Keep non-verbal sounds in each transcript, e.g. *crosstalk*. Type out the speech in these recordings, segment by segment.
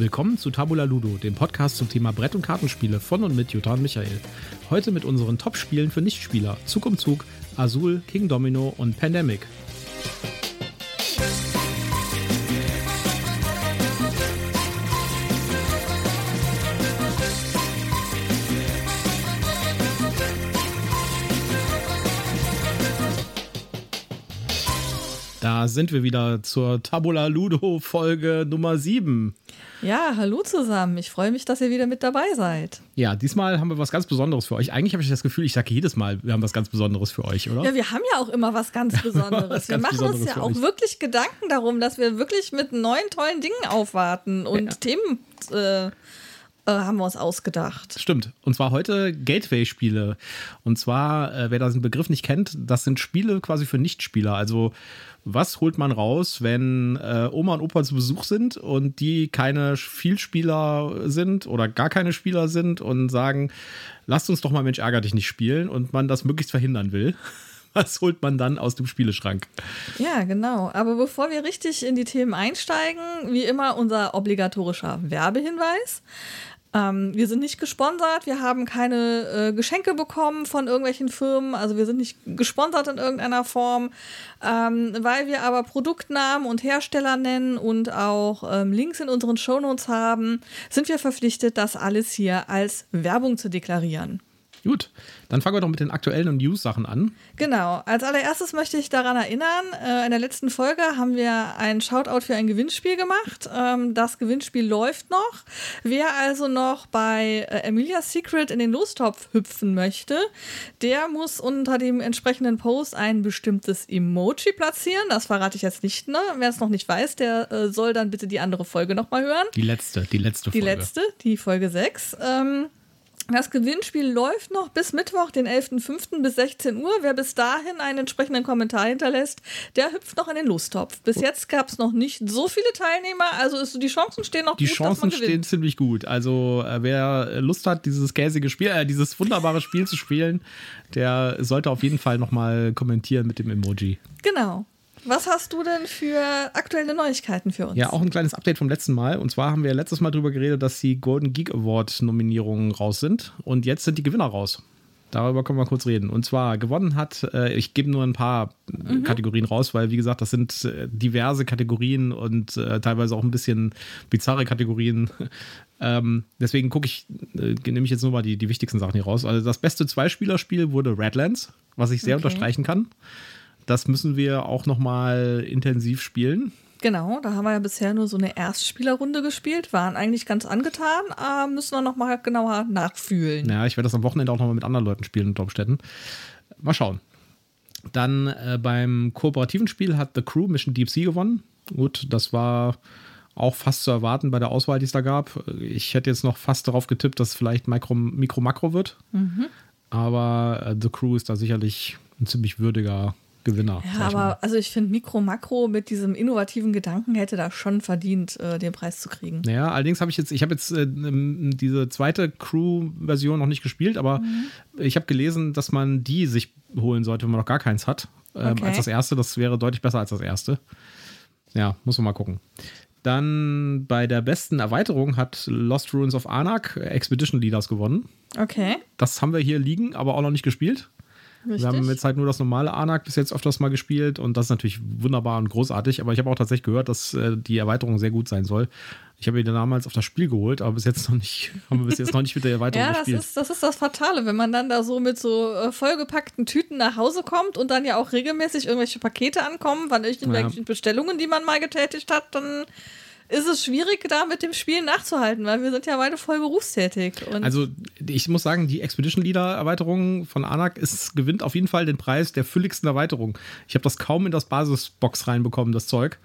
Willkommen zu Tabula Ludo, dem Podcast zum Thema Brett- und Kartenspiele von und mit Jutta und Michael. Heute mit unseren Top-Spielen für Nichtspieler: Zug um Zug, Azul, King Domino und Pandemic. Da sind wir wieder zur Tabula Ludo Folge Nummer 7. Ja, hallo zusammen. Ich freue mich, dass ihr wieder mit dabei seid. Ja, diesmal haben wir was ganz Besonderes für euch. Eigentlich habe ich das Gefühl, ich sage jedes Mal, wir haben was ganz Besonderes für euch, oder? Ja, wir haben ja auch immer was ganz *laughs* Besonderes. was wir ganz machen Besonderes uns ja auch euch. wirklich Gedanken darum, dass wir wirklich mit neuen, tollen Dingen aufwarten und Ja. Themen äh, haben wir uns ausgedacht. Stimmt. Und zwar heute Gateway-Spiele. Und zwar, äh, wer diesen Begriff nicht kennt, das sind Spiele quasi für Nichtspieler. Also, was holt man raus, wenn äh, Oma und Opa zu Besuch sind und die keine Vielspieler sind oder gar keine Spieler sind und sagen, lasst uns doch mal Mensch ärger dich nicht spielen und man das möglichst verhindern will? *laughs* Was holt man dann aus dem Spieleschrank? Ja, genau. Aber bevor wir richtig in die Themen einsteigen, wie immer unser obligatorischer Werbehinweis. Ähm, wir sind nicht gesponsert, wir haben keine äh, Geschenke bekommen von irgendwelchen Firmen, also wir sind nicht gesponsert in irgendeiner Form, ähm, weil wir aber Produktnamen und Hersteller nennen und auch ähm, Links in unseren Shownotes haben, sind wir verpflichtet, das alles hier als Werbung zu deklarieren. Gut, dann fangen wir doch mit den aktuellen News-Sachen an. Genau. Als allererstes möchte ich daran erinnern, äh, in der letzten Folge haben wir ein Shoutout für ein Gewinnspiel gemacht. Ähm, das Gewinnspiel läuft noch. Wer also noch bei äh, Emilia's Secret in den Lostopf hüpfen möchte, der muss unter dem entsprechenden Post ein bestimmtes Emoji platzieren. Das verrate ich jetzt nicht. Ne? Wer es noch nicht weiß, der äh, soll dann bitte die andere Folge nochmal hören. Die letzte, die letzte Die Folge. letzte, die Folge 6. Ähm, das Gewinnspiel läuft noch bis Mittwoch, den 11.05. bis 16 Uhr. Wer bis dahin einen entsprechenden Kommentar hinterlässt, der hüpft noch in den Lostopf. Bis jetzt gab es noch nicht so viele Teilnehmer, also ist, die Chancen stehen noch Die gut, dass man Chancen stehen ziemlich gut. Also, äh, wer Lust hat, dieses käsige Spiel, äh, dieses wunderbare Spiel zu spielen, der sollte auf jeden Fall nochmal kommentieren mit dem Emoji. Genau. Was hast du denn für aktuelle Neuigkeiten für uns? Ja, auch ein kleines Update vom letzten Mal. Und zwar haben wir letztes Mal darüber geredet, dass die Golden Geek Award Nominierungen raus sind. Und jetzt sind die Gewinner raus. Darüber können wir kurz reden. Und zwar gewonnen hat, äh, ich gebe nur ein paar äh, Kategorien raus, weil wie gesagt, das sind äh, diverse Kategorien und äh, teilweise auch ein bisschen bizarre Kategorien. *laughs* ähm, deswegen gucke ich, äh, nehme ich jetzt nur mal die, die wichtigsten Sachen hier raus. Also das beste Zweispielerspiel wurde Redlands, was ich sehr Okay. unterstreichen kann. Das müssen wir auch noch mal intensiv spielen. Genau, da haben wir ja bisher nur so eine Erstspielerrunde gespielt, waren eigentlich ganz angetan, aber müssen wir noch mal genauer nachfühlen. Ja, ich werde das am Wochenende auch nochmal mit anderen Leuten spielen unter Umständen. Mal schauen. Dann äh, beim kooperativen Spiel hat The Crew Mission Deep Sea gewonnen. Gut, das war auch fast zu erwarten bei der Auswahl, die es da gab. Ich hätte jetzt noch fast darauf getippt, dass es vielleicht Micro, Mikro Makro wird. Aber äh, The Crew ist da sicherlich ein ziemlich würdiger Gewinner. Ja, aber also ich finde Mikro Makro mit diesem innovativen Gedanken hätte da schon verdient, äh, den Preis zu kriegen. Ja, allerdings habe ich jetzt, ich habe jetzt äh, diese zweite Crew-Version noch nicht gespielt, aber Mhm. ich habe gelesen, dass man die sich holen sollte, wenn man noch gar keins hat, ähm, Okay. als das erste. Das wäre deutlich besser als das erste. Ja, muss man mal gucken. Dann bei der besten Erweiterung hat Lost Ruins of Anak Expedition Leaders gewonnen. Okay, Das haben wir hier liegen, aber auch noch nicht gespielt. Richtig. Wir haben jetzt halt nur das normale Anak bis jetzt öfters mal gespielt und das ist natürlich wunderbar und großartig, aber ich habe auch tatsächlich gehört, dass äh, die Erweiterung sehr gut sein soll. Ich habe die damals auf das Spiel geholt, aber bis jetzt noch nicht, *laughs* haben wir bis jetzt noch nicht mit der Erweiterung *laughs* ja, das gespielt. ist, das ist das Fatale, wenn man dann da so mit so äh, vollgepackten Tüten nach Hause kommt und dann ja auch regelmäßig irgendwelche Pakete ankommen, von irgendwelchen Bestellungen, die man mal getätigt hat, dann ist es schwierig, da mit dem Spiel nachzuhalten, weil wir sind ja beide voll berufstätig. Also ich muss sagen, die Expedition Leader Erweiterung von Anak ist, gewinnt auf jeden Fall den Preis der fülligsten Erweiterung. Ich habe das kaum in das Basisbox reinbekommen, das Zeug.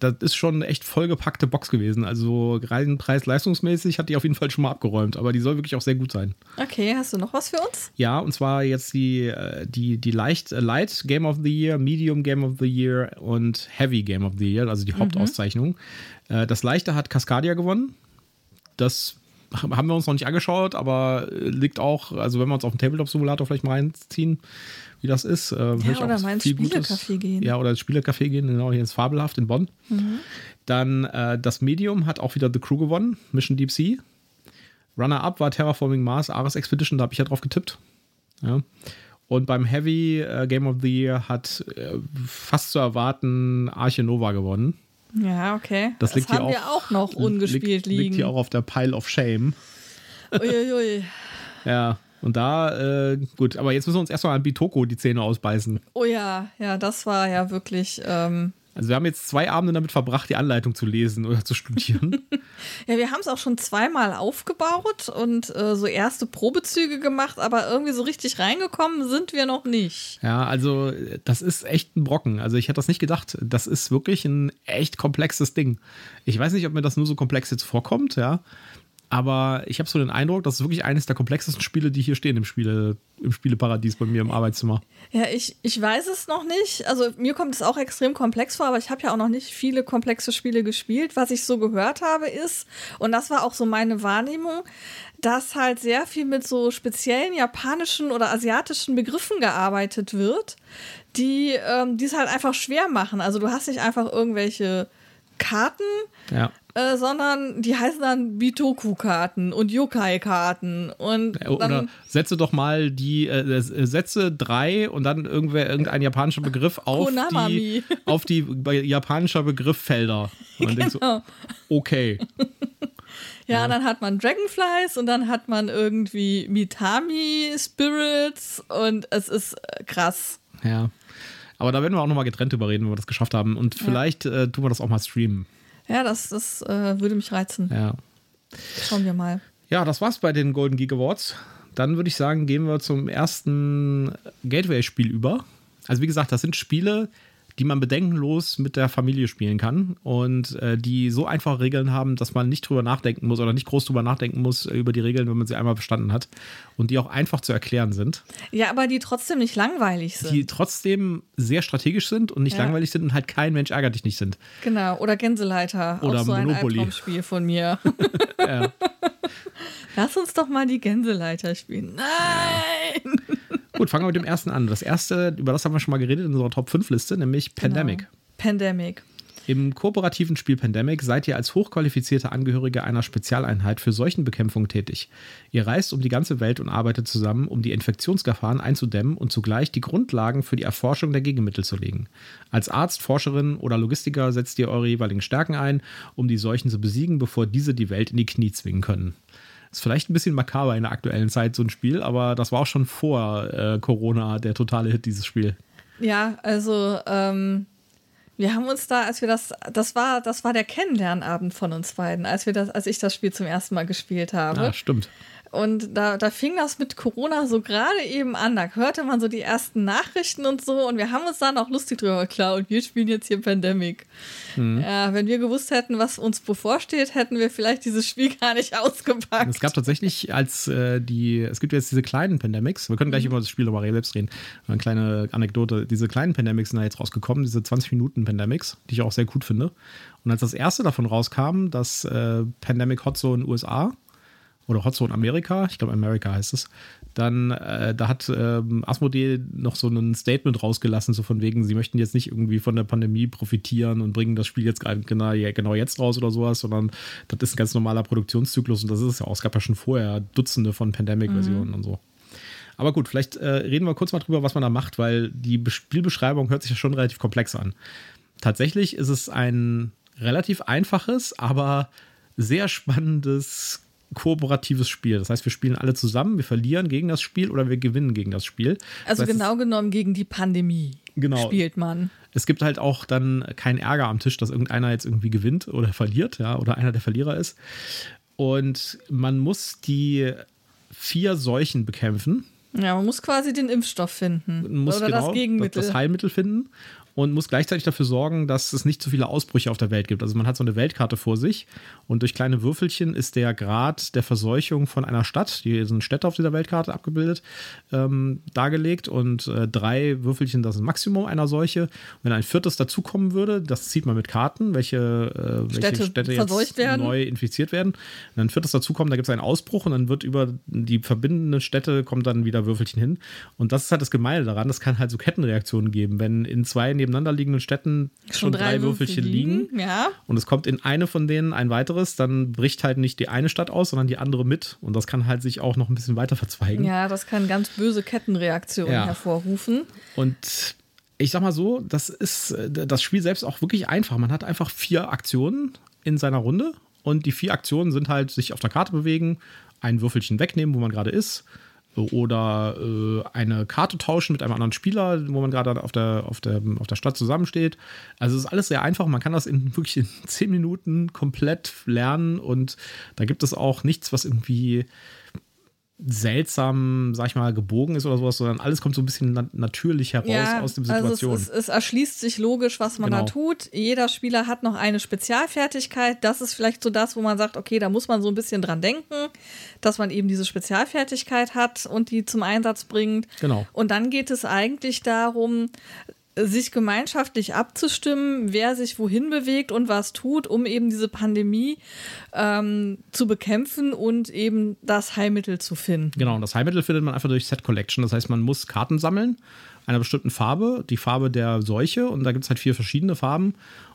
Das ist schon eine echt vollgepackte Box gewesen. Also rein preis-leistungsmäßig hat die auf jeden Fall schon mal abgeräumt, aber die soll wirklich auch sehr gut sein. okay, hast du noch was für uns? Ja, und zwar jetzt die, äh, die, die leicht, äh, Light Game of the Year, Medium Game of the Year und Heavy Game of the Year, also die Hauptauszeichnung. Äh, Das leichte hat Cascadia gewonnen. Das haben wir uns noch nicht angeschaut, aber liegt auch, also wenn wir uns auf den Tabletop-Simulator vielleicht mal reinziehen, wie das ist. Äh, ja, oder mal ins Spielecafé gehen. Ja, oder ins Spielecafé gehen, genau, hier ins Fabelhaft in Bonn. Mhm. Dann äh, das Medium hat auch wieder The Crew gewonnen, Mission Deep Sea. Runner-up war Terraforming Mars, Ares Expedition, da habe ich ja drauf getippt. Ja. Und beim Heavy äh, Game of the Year hat äh, fast zu erwarten Arche Nova gewonnen. Ja, okay. Das, das liegt haben hier auch, wir auch noch ungespielt liegt, liegen. Liegt hier auch auf der Pile of Shame. Uiuiui. *laughs* ja, und da, äh, gut, aber jetzt müssen wir uns erstmal an Bitoko die Zähne ausbeißen. Oh ja, ja, das war ja wirklich. Ähm also wir haben jetzt zwei Abende damit verbracht, die Anleitung zu lesen oder zu studieren. *laughs* ja, wir haben es auch schon zweimal aufgebaut und äh, so erste Probezüge gemacht, aber irgendwie so richtig reingekommen sind wir noch nicht. Ja, also das ist echt ein Brocken. Also ich hätte das nicht gedacht. Das ist wirklich ein echt komplexes Ding. Ich weiß nicht, ob mir das nur so komplex jetzt vorkommt, ja. Aber ich habe so den Eindruck, das ist wirklich eines der komplexesten Spiele, die hier stehen im, Spiele, im Spieleparadies bei mir im Arbeitszimmer. Ja, ich, ich weiß es noch nicht. Also mir kommt es auch extrem komplex vor, aber ich habe ja auch noch nicht viele komplexe Spiele gespielt. Was ich so gehört habe ist, und das war auch so meine Wahrnehmung, dass halt sehr viel mit so speziellen japanischen oder asiatischen Begriffen gearbeitet wird, die ähm, es halt einfach schwer machen. Also du hast nicht einfach irgendwelche Karten, ja. Äh, sondern die heißen dann Bitoku-Karten und Yokai-Karten. Und Oder setze doch mal die äh, äh, Sätze drei und dann irgendwer, irgendein japanischer Begriff auf die, auf die japanischer Begriffelder. Und genau. so, okay. Ja, ja, dann hat man Dragonflies und dann hat man irgendwie Mitami Spirits und es ist äh, krass. Ja. Aber da werden wir auch nochmal getrennt drüber reden, wenn wir das geschafft haben. Und vielleicht ja. äh, tun wir das auch mal streamen. Ja, das, das äh, würde mich reizen. Ja. Schauen wir mal. Ja, das war's bei den Golden Geek Awards. Dann würde ich sagen, gehen wir zum ersten Gateway-Spiel über. Also wie gesagt, das sind Spiele, die man bedenkenlos mit der Familie spielen kann und äh, die so einfache Regeln haben, dass man nicht drüber nachdenken muss oder nicht groß drüber nachdenken muss über die Regeln, wenn man sie einmal bestanden hat und die auch einfach zu erklären sind. Ja, aber die trotzdem nicht langweilig sind. Die trotzdem sehr strategisch sind und nicht ja. langweilig sind und halt kein Mensch ärgert dich nicht sind. Genau, oder Gänseleiter. Oder auch so Monopoly. ein Spiel von mir. *laughs* *laughs* ja. Lass uns doch mal die Gänseleiter spielen. Nein! Gut, fangen wir mit dem ersten an. Das erste, über das haben wir schon mal geredet in unserer Top 5 Liste, nämlich genau. Pandemic. Genau. Pandemic. Im kooperativen Spiel Pandemic seid ihr als hochqualifizierte Angehörige einer Spezialeinheit für Seuchenbekämpfung tätig. Ihr reist um die ganze Welt und arbeitet zusammen, um die Infektionsgefahren einzudämmen und zugleich die Grundlagen für die Erforschung der Gegenmittel zu legen. Als Arzt, Forscherin oder Logistiker setzt ihr eure jeweiligen Stärken ein, um die Seuchen zu besiegen, bevor diese die Welt in die Knie zwingen können. Ist vielleicht ein bisschen makaber in der aktuellen Zeit, so ein Spiel, aber das war auch schon vor äh, Corona der totale Hit, dieses Spiel. Ja, also ähm, wir haben uns da, als wir das, das war, das war der Kennenlernabend von uns beiden, als wir das, als ich das Spiel zum ersten Mal gespielt habe. Ja, stimmt. Und da, da fing das mit Corona so gerade eben an. Da hörte man so die ersten Nachrichten und so. Und wir haben uns dann auch lustig drüber, klar. Und wir spielen jetzt hier Pandemic. Mhm. Ja, wenn wir gewusst hätten, was uns bevorsteht, hätten wir vielleicht dieses Spiel gar nicht *laughs* ausgepackt. Es gab tatsächlich als äh, die, es gibt jetzt diese kleinen Pandemics. Wir können gleich mhm. über das Spiel aber selbst reden. Eine kleine Anekdote. Diese kleinen Pandemics sind da jetzt rausgekommen, diese 20 Minuten Pandemics, die ich auch sehr gut finde. Und als das erste davon rauskam, das äh, Pandemic Hot Zone USA, oder Hotzone Amerika, ich glaube America heißt es, dann äh, da hat ähm, Asmodee noch so ein Statement rausgelassen, so von wegen, sie möchten jetzt nicht irgendwie von der Pandemie profitieren und bringen das Spiel jetzt genau, genau jetzt raus oder sowas, sondern das ist ein ganz normaler Produktionszyklus und das ist es ja auch. Es gab ja schon vorher Dutzende von Pandemic-Versionen mhm. und so. Aber gut, vielleicht äh, reden wir kurz mal drüber, was man da macht, weil die Spielbeschreibung hört sich ja schon relativ komplex an. Tatsächlich ist es ein relativ einfaches, aber sehr spannendes kooperatives Spiel. Das heißt, wir spielen alle zusammen, wir verlieren gegen das Spiel oder wir gewinnen gegen das Spiel. Also das heißt, genau genommen gegen die Pandemie genau. spielt man. Es gibt halt auch dann keinen Ärger am Tisch, dass irgendeiner jetzt irgendwie gewinnt oder verliert, ja, oder einer der Verlierer ist. Und man muss die vier Seuchen bekämpfen. Ja, man muss quasi den Impfstoff finden. Muss oder genau, das Gegenmittel. Das Heilmittel finden. Und muss gleichzeitig dafür sorgen, dass es nicht zu viele Ausbrüche auf der Welt gibt. Also man hat so eine Weltkarte vor sich und durch kleine Würfelchen ist der Grad der Verseuchung von einer Stadt, hier sind Städte auf dieser Weltkarte abgebildet, ähm, dargelegt und äh, drei Würfelchen, das ist ein Maximum einer Seuche. Wenn ein viertes dazukommen würde, das zieht man mit Karten, welche, äh, welche Städte Städte, jetzt werden. neu infiziert werden. Wenn ein viertes dazukommt, da gibt es einen Ausbruch und dann wird über die verbindenden Städte kommt dann wieder Würfelchen hin. Und das ist halt das Gemeine daran, das kann halt so Kettenreaktionen geben. Wenn in zwei nebeneinander Städten schon, drei, Würfelchen liegen, Ja. und es kommt in eine von denen ein weiteres, dann bricht halt nicht die eine Stadt aus, sondern die andere mit. Und das kann halt sich auch noch ein bisschen weiter verzweigen. ja, das kann ganz böse Kettenreaktionen Ja. hervorrufen. Und ich sag mal so, das ist äh, das Spiel selbst auch wirklich einfach. Man hat einfach vier Aktionen in seiner Runde und die vier Aktionen sind halt sich auf der Karte bewegen, ein Würfelchen wegnehmen, wo man gerade ist, oder äh, eine Karte tauschen mit einem anderen Spieler, wo man gerade auf der, auf, der, auf der Stadt zusammensteht. Also es ist alles sehr einfach. Man kann das in *laughs* wirklich in zehn Minuten komplett lernen und da gibt es auch nichts, was irgendwie seltsam, sag ich mal, gebogen ist oder sowas, sondern alles kommt so ein bisschen na natürlich heraus aus der Situation. Also es, ist, es erschließt sich logisch, was man Genau. da tut. Jeder Spieler hat noch eine Spezialfertigkeit. Das ist vielleicht so das, wo man sagt, okay, da muss man so ein bisschen dran denken, dass man eben diese Spezialfertigkeit hat und die zum Einsatz bringt. Genau. Und dann geht es eigentlich darum, sich gemeinschaftlich abzustimmen, wer sich wohin bewegt und was tut, um eben diese Pandemie ähm, zu bekämpfen und eben das Heilmittel zu finden. Genau, und das Heilmittel findet man einfach durch Set Collection. Das heißt, man muss Karten sammeln, einer bestimmten Farbe, die Farbe der Seuche, und da gibt es halt vier verschiedene Farben.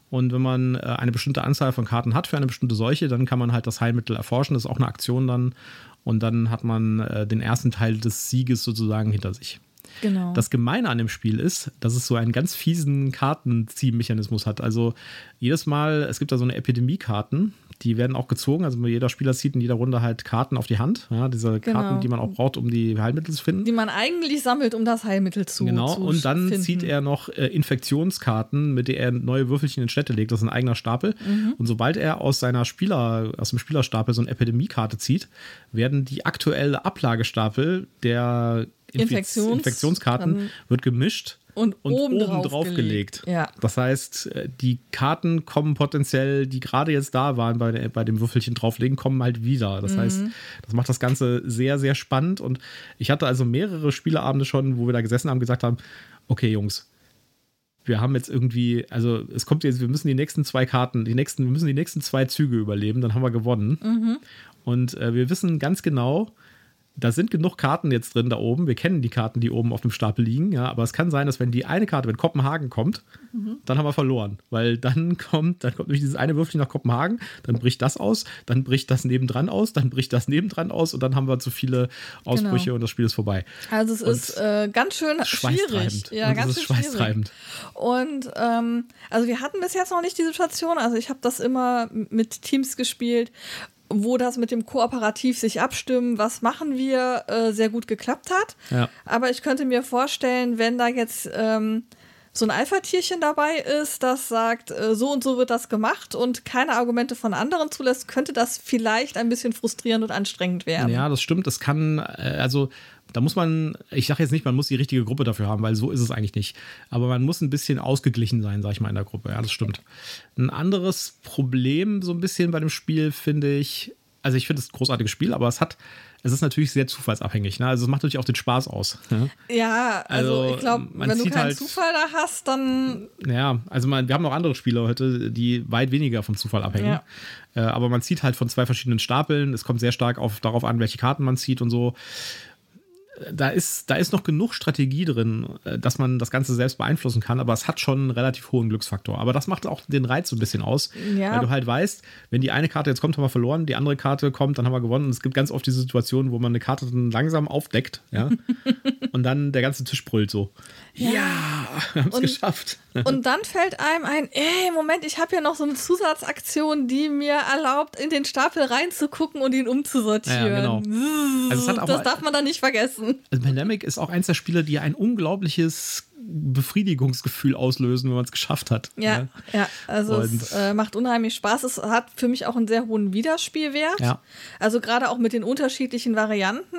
Und wenn man äh, eine bestimmte Anzahl von Karten hat für eine bestimmte Seuche, dann kann man halt das Heilmittel erforschen. Das ist auch eine Aktion dann. Und dann hat man äh, den ersten Teil des Sieges sozusagen hinter sich. Genau. Das Gemeine an dem Spiel ist, dass es so einen ganz fiesen Kartenziehmechanismus hat. Also jedes Mal, es gibt da so eine Epidemie-Karten, die werden auch gezogen. Also jeder Spieler zieht in jeder Runde halt Karten auf die Hand. Ja, diese Genau. Karten, die man auch braucht, um die Heilmittel zu finden. die man eigentlich sammelt, um das Heilmittel zu Genau, zu und dann finden. zieht er noch äh, Infektionskarten, mit denen er neue Würfelchen in Städte legt. Das ist ein eigener Stapel. Mhm. Und sobald er aus seiner Spieler, aus dem Spielerstapel so eine Epidemiekarte zieht, werden die aktuelle Ablagestapel der Infektions- Infektionskarten dann- wird gemischt und, oben, drauf drauf gelegt. Ja. Das heißt, äh, die Karten kommen potenziell, die gerade jetzt da waren bei, bei dem Würfelchen drauflegen, kommen halt wieder. Das heißt, das macht das Ganze sehr, sehr spannend. Und ich hatte also mehrere Spieleabende schon, wo wir da gesessen haben, gesagt haben, okay, Jungs, wir haben jetzt irgendwie, also es kommt jetzt, wir müssen die nächsten zwei Karten, die nächsten, wir müssen die nächsten zwei Züge überleben, dann haben wir gewonnen. Und äh, wir wissen ganz genau, da sind genug Karten jetzt drin da oben. Wir kennen die Karten, die oben auf dem Stapel liegen, ja, aber es kann sein, dass wenn die eine Karte, wenn Kopenhagen kommt, dann haben wir verloren. Weil dann *laughs* kommt, dann kommt nämlich dieses eine Würfelchen nach Kopenhagen, dann bricht das aus, dann bricht das nebendran aus, dann bricht das nebendran aus und dann haben wir zu viele Ausbrüche Genau. und das Spiel ist vorbei. Also es Und ist äh, ganz schön schwierig. Ja, und ganz schön schweißtreibend. Und ähm, also wir hatten bis jetzt noch nicht die Situation, also ich habe das immer mit Teams gespielt, wo das mit dem Kooperativ sich abstimmen, was machen wir, äh, sehr gut geklappt hat. Ja. Aber ich könnte mir vorstellen, wenn da jetzt ähm, so ein Alpha-Tierchen dabei ist, das sagt, äh, so und so wird das gemacht und keine Argumente von anderen zulässt, könnte das vielleicht ein bisschen frustrierend und anstrengend werden. Ja, das stimmt. Das kann, äh, also da muss man, ich sage jetzt nicht, man muss die richtige Gruppe dafür haben, weil so ist es eigentlich nicht. Aber man muss ein bisschen ausgeglichen sein, sag ich mal, in der Gruppe. Ja, das stimmt. Ein anderes Problem so ein bisschen bei dem Spiel finde ich, also ich finde es ein großartiges Spiel, aber es hat, es ist natürlich sehr zufallsabhängig. Ne? Also es macht natürlich auch den Spaß aus. Ja, Ja, also, Also, ich glaube, wenn du keinen halt- Zufall da hast, dann ja also man, wir haben noch andere Spiele heute, die weit weniger vom Zufall abhängen. Äh, aber man zieht halt von zwei verschiedenen Stapeln. Es kommt sehr stark auf, darauf an, welche Karten man zieht und so. Da ist, da ist noch genug Strategie drin, äh, dass man das Ganze selbst beeinflussen kann, aber es hat schon einen relativ hohen Glücksfaktor. Aber das macht auch den Reiz so ein bisschen aus, Ja. weil du halt weißt, wenn die eine Karte jetzt kommt, haben wir verloren, die andere Karte kommt, dann haben wir gewonnen. Und es gibt ganz oft diese Situation, wo man eine Karte dann langsam aufdeckt, ja, *laughs* und dann der ganze Tisch brüllt so. Ja, wir haben es geschafft. *laughs* Und dann fällt einem ein, ey, Moment, ich habe ja noch so eine Zusatzaktion, die mir erlaubt, in den Stapel reinzugucken und ihn umzusortieren. Ja, genau. Also das mal- darf man dann nicht vergessen. Also Pandemic ist auch eins der Spiele, die ein unglaubliches Befriedigungsgefühl auslösen, wenn man es geschafft hat. Ja, ja, also Und- es äh, macht unheimlich Spaß. Es hat für mich auch einen sehr hohen Wiederspielwert. Ja. Also gerade auch mit den unterschiedlichen Varianten.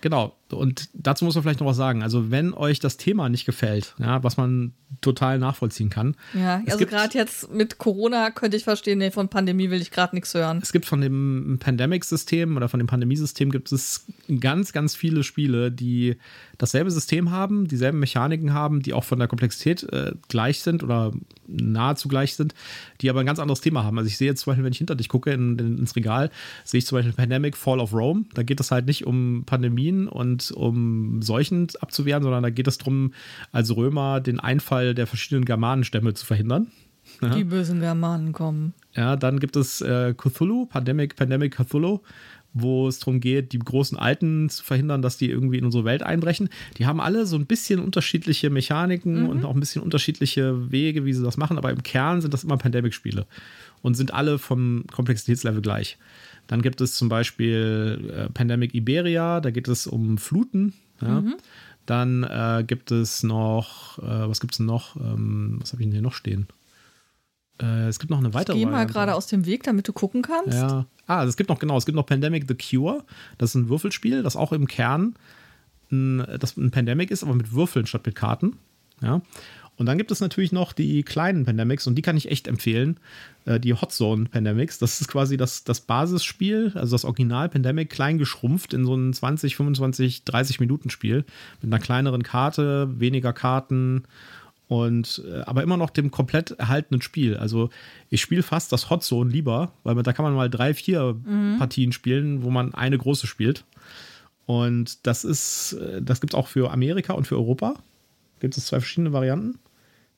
Genau. Und dazu muss man vielleicht noch was sagen. Also, wenn euch das Thema nicht gefällt, ja, was man total nachvollziehen kann. Ja, also gerade jetzt mit Corona könnte ich verstehen, nee, von Pandemie will ich gerade nichts hören. Es gibt von dem Pandemic-System oder von dem Pandemiesystem gibt es ganz, ganz viele Spiele, die dasselbe System haben, dieselben Mechaniken haben, die auch von der Komplexität äh, gleich sind oder nahezu gleich sind, die aber ein ganz anderes Thema haben. Also ich sehe jetzt zum Beispiel, wenn ich hinter dich gucke in, in, ins Regal, sehe ich zum Beispiel Pandemic Fall of Rome. Da geht es halt nicht um Pandemien und um Seuchen abzuwehren, sondern da geht es darum, als Römer den Einfall der verschiedenen Germanenstämme zu verhindern. Ja. Die bösen Germanen kommen. Ja, dann gibt es äh, Cthulhu, Pandemic, Pandemic Cthulhu wo es darum geht, die großen Alten zu verhindern, dass die irgendwie in unsere Welt einbrechen. Die haben alle so ein bisschen unterschiedliche Mechaniken mhm. und auch ein bisschen unterschiedliche Wege, wie sie das machen, aber im Kern sind das immer Pandemic-Spiele und sind alle vom Komplexitätslevel gleich. Dann gibt es zum Beispiel äh, Pandemic Iberia, da geht es um Fluten. Ja. Mhm. Dann äh, gibt es noch, äh, was gibt es noch? Ähm, was habe ich denn hier noch stehen? Äh, es gibt noch eine weitere. Ich geh mal gerade aus dem Weg, damit du gucken kannst. Ja. Ah, es gibt noch, genau, es gibt noch Pandemic The Cure. Das ist ein Würfelspiel, das auch im Kern ein, das ein Pandemic ist, aber mit Würfeln statt mit Karten. Ja. Und dann gibt es natürlich noch die kleinen Pandemics und die kann ich echt empfehlen. Äh, die Hot Zone Pandemics. Das ist quasi das, das Basisspiel, also das Original Pandemic, klein geschrumpft in so ein 20, 25, 30 Minuten Spiel. Mit einer kleineren Karte, weniger Karten und äh, aber immer noch dem komplett erhaltenen Spiel. Also ich spiele fast das Hot Zone lieber, weil man, da kann man mal drei, vier mhm. Partien spielen, wo man eine große spielt. Und das ist, äh, das gibt es auch für Amerika und für Europa. Gibt es zwei verschiedene Varianten.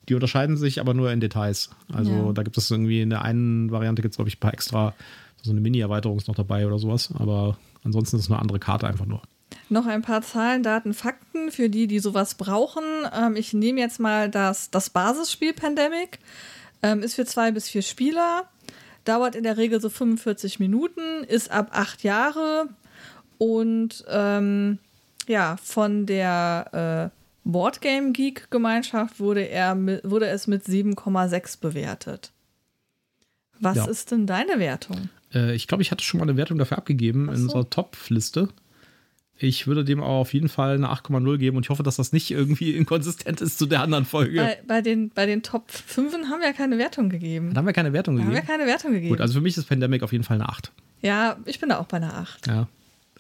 Die unterscheiden sich aber nur in Details. Also ja. da gibt es irgendwie in der einen Variante gibt es, glaube ich, ein paar extra, so eine Mini-Erweiterung ist noch dabei oder sowas. Aber ansonsten ist es eine andere Karte einfach nur. Noch ein paar Zahlen, Daten, Fakten für die, die sowas brauchen. Ähm, ich nehme jetzt mal das, das Basisspiel Pandemic. Ähm, ist für zwei bis vier Spieler. Dauert in der Regel so 45 Minuten, ist ab acht Jahre und ähm, ja, von der äh, Boardgame Geek Gemeinschaft wurde, er wurde es mit 7,6 bewertet. Was ja. ist denn deine Wertung? Äh, ich glaube, ich hatte schon mal eine Wertung dafür abgegeben so. in unserer Top-Liste. Ich würde dem auch auf jeden Fall eine 8,0 geben und ich hoffe, dass das nicht irgendwie inkonsistent ist zu der anderen Folge. Bei, bei den, bei den Top 5 haben wir ja keine Wertung gegeben. Da haben wir keine Wertung da gegeben. Haben wir keine Wertung gegeben. Gut, also für mich ist Pandemic auf jeden Fall eine 8. Ja, ich bin da auch bei einer 8. Ja.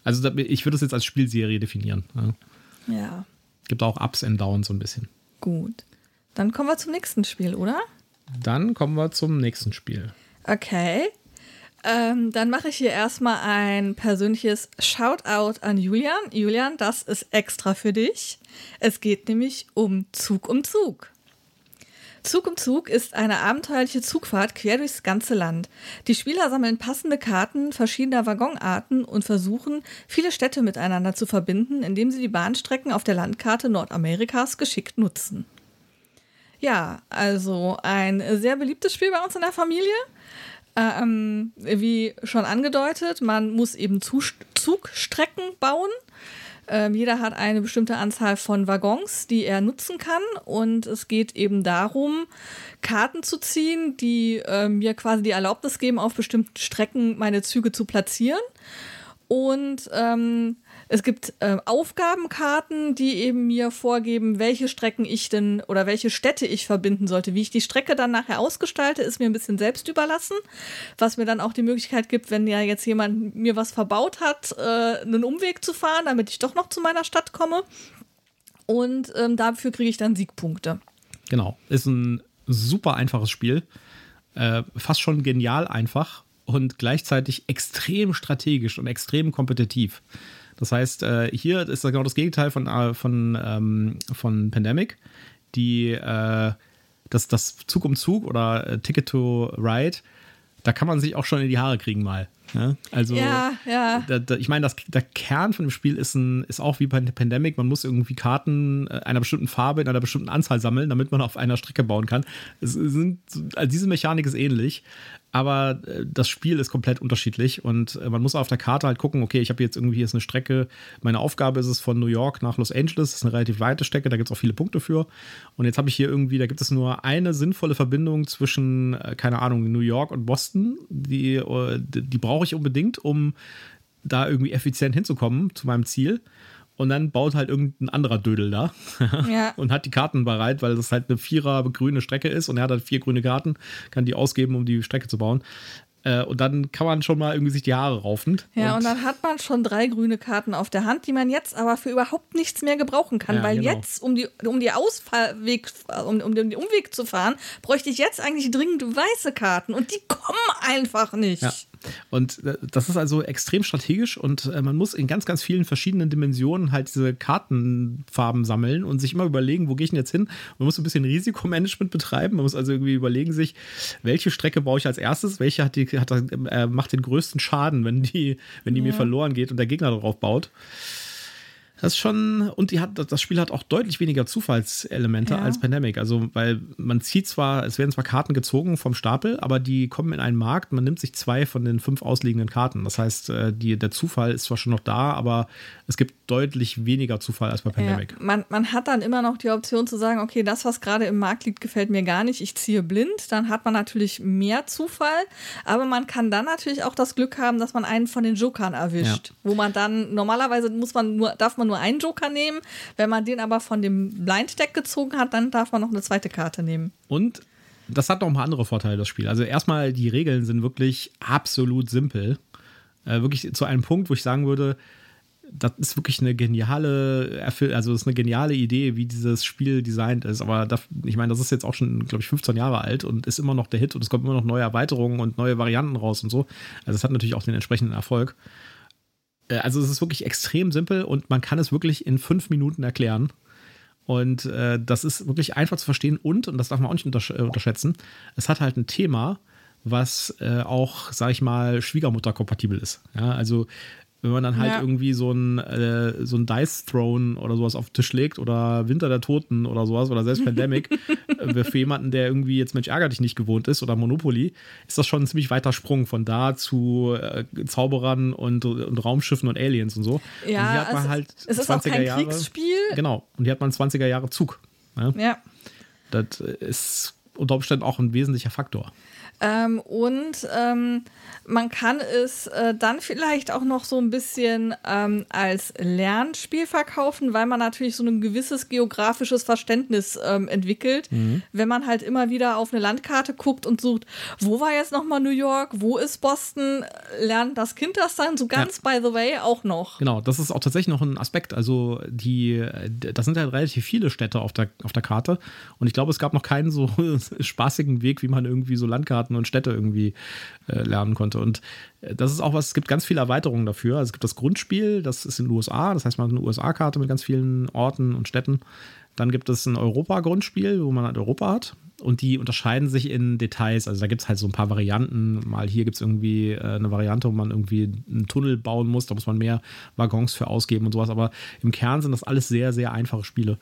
Also ich würde es jetzt als Spielserie definieren. Ja. ja. Gibt auch Ups und Downs so ein bisschen. Gut. Dann kommen wir zum nächsten Spiel, oder? Dann kommen wir zum nächsten Spiel. Okay. Ähm, dann mache ich hier erstmal ein persönliches Shoutout an Julian. Julian, das ist extra für dich. Es geht nämlich um Zug um Zug. Zug um Zug ist eine abenteuerliche Zugfahrt quer durchs ganze Land. Die Spieler sammeln passende Karten verschiedener Waggonarten und versuchen, viele Städte miteinander zu verbinden, indem sie die Bahnstrecken auf der Landkarte Nordamerikas geschickt nutzen. Ja, also ein sehr beliebtes Spiel bei uns in der Familie. Ähm, wie schon angedeutet, man muss eben Zugstrecken bauen. Ähm, jeder hat eine bestimmte Anzahl von Waggons, die er nutzen kann. Und es geht eben darum, Karten zu ziehen, die äh, mir quasi die Erlaubnis geben, auf bestimmten Strecken meine Züge zu platzieren. Und ähm, es gibt äh, Aufgabenkarten, die eben mir vorgeben, welche Strecken ich denn oder welche Städte ich verbinden sollte. Wie ich die Strecke dann nachher ausgestalte, ist mir ein bisschen selbst überlassen. Was mir dann auch die Möglichkeit gibt, wenn ja jetzt jemand mir was verbaut hat, äh, einen Umweg zu fahren, damit ich doch noch zu meiner Stadt komme. Und ähm, dafür kriege ich dann Siegpunkte. Genau. Ist ein super einfaches Spiel. Äh, fast schon genial einfach und gleichzeitig extrem strategisch und extrem kompetitiv. Das heißt, äh, hier ist genau das Gegenteil von, äh, von, ähm, von Pandemic. Die, äh, das, das Zug um Zug oder äh, Ticket to Ride, da kann man sich auch schon in die Haare kriegen mal. Ne? Also, ja, ja. Da, da, ich meine, der Kern von dem Spiel ist, ein, ist auch wie bei Pandemic, man muss irgendwie Karten äh, einer bestimmten Farbe in einer bestimmten Anzahl sammeln, damit man auf einer Strecke bauen kann. Es sind, also diese Mechanik ist ähnlich, aber äh, das Spiel ist komplett unterschiedlich und äh, man muss auf der Karte halt gucken, okay, ich habe jetzt irgendwie jetzt eine Strecke, meine Aufgabe ist es von New York nach Los Angeles, das ist eine relativ weite Strecke, da gibt es auch viele Punkte für. Und jetzt habe ich hier irgendwie, da gibt es nur eine sinnvolle Verbindung zwischen, äh, keine Ahnung, New York und Boston, die, die brauche ich unbedingt, um da irgendwie effizient hinzukommen zu meinem Ziel und dann baut halt irgendein anderer Dödel da *laughs* Ja. und hat die Karten bereit, weil das halt eine vierer grüne Strecke ist und er hat halt vier grüne Karten, kann die ausgeben, um die Strecke zu bauen. Äh, und dann kann man schon mal irgendwie sich die Haare raufen. Ja, und, dann hat man schon drei grüne Karten auf der Hand, die man jetzt aber für überhaupt nichts mehr gebrauchen kann, Ja, weil genau. jetzt, um die, um die Ausfallweg, um, um den Umweg zu fahren, bräuchte ich jetzt eigentlich dringend weiße Karten und die kommen einfach nicht. Ja. Und äh, das ist also extrem strategisch und äh, man muss in ganz, ganz vielen verschiedenen Dimensionen halt diese Kartenfarben sammeln und sich immer überlegen, wo gehe ich denn jetzt hin? Man muss ein bisschen Risikomanagement betreiben. Man muss also irgendwie überlegen sich, welche Strecke baue ich als erstes, welche hat die, hat, äh, macht den größten Schaden, wenn die, wenn die mir verloren geht und der Gegner darauf baut. Das ist schon, und die hat, das Spiel hat auch deutlich weniger Zufallselemente Ja. als Pandemic. Also, weil man zieht zwar, es werden zwar Karten gezogen vom Stapel, aber die kommen in einen Markt, man nimmt sich zwei von den fünf ausliegenden Karten. Das heißt, äh, die, der Zufall ist zwar schon noch da, aber es gibt deutlich weniger Zufall als bei Ja, Pandemic. man, man hat dann immer noch die Option zu sagen, okay, das, was gerade im Markt liegt, gefällt mir gar nicht, ich ziehe blind. Dann hat man natürlich mehr Zufall, aber man kann dann natürlich auch das Glück haben, dass man einen von den Jokern erwischt. Wo man dann, normalerweise muss man nur, darf man nur einen Joker nehmen. Wenn man den aber von dem Blind Deck gezogen hat, dann darf man noch eine zweite Karte nehmen. Und das hat noch ein paar andere Vorteile, das Spiel. Also erstmal, die Regeln sind wirklich absolut simpel. Äh, wirklich zu einem Punkt, wo ich sagen würde, das ist wirklich eine geniale, also das ist eine geniale Idee, wie dieses Spiel designt ist. Aber da, ich meine, das ist jetzt auch schon, glaube ich, 15 Jahre alt und ist immer noch der Hit und es kommen immer noch neue Erweiterungen und neue Varianten raus und so. Also es hat natürlich auch den entsprechenden Erfolg. Äh, Also es ist wirklich extrem simpel und man kann es wirklich in fünf Minuten erklären. Und äh, das ist wirklich einfach zu verstehen und, und das darf man auch nicht untersch äh, unterschätzen, es hat halt ein Thema, was äh, auch, sag ich mal, Schwiegermutter-kompatibel ist. Ja, also wenn man dann halt Ja. irgendwie so ein, äh, so ein Dice Throne oder sowas auf den Tisch legt oder Winter der Toten oder sowas oder selbst Pandemic, *laughs* äh, für jemanden, der irgendwie jetzt Mensch ärger dich nicht gewohnt ist oder Monopoly, ist das schon ein ziemlich weiter Sprung von da zu äh, Zauberern und, und Raumschiffen und Aliens und so. und hier Ja, hat man es, halt es ist auch 20er kein Jahre. Kriegsspiel. Genau. Und hier hat man 20er Jahre Zug. Ja? Ja. Das ist unter Umständen auch ein wesentlicher Faktor. Ähm, und ähm, man kann es äh, dann vielleicht auch noch so ein bisschen ähm, als Lernspiel verkaufen, weil man natürlich so ein gewisses geografisches Verständnis ähm, entwickelt, wenn man halt immer wieder auf eine Landkarte guckt und sucht, wo war jetzt nochmal New York, wo ist Boston, lernt das Kind das dann so ganz by the way auch noch. Genau, das ist auch tatsächlich noch ein Aspekt. Also, die, das sind halt relativ viele Städte auf der, auf der Karte. Und ich glaube, es gab noch keinen so *laughs* spaßigen Weg, wie man irgendwie so Landkarten und Städte irgendwie äh, lernen konnte. Und äh, das ist auch was, es gibt ganz viele Erweiterungen dafür. Also, es gibt das Grundspiel, das ist in den USA. Das heißt, man hat eine USA-Karte mit ganz vielen Orten und Städten. Dann gibt es ein Europa-Grundspiel, wo man halt Europa hat. Und die unterscheiden sich in Details. Also da gibt es halt so ein paar Varianten. Mal hier gibt es irgendwie äh, eine Variante, wo man irgendwie einen Tunnel bauen muss. Da muss man mehr Waggons für ausgeben und sowas. Aber im Kern sind das alles sehr, sehr einfache Spiele.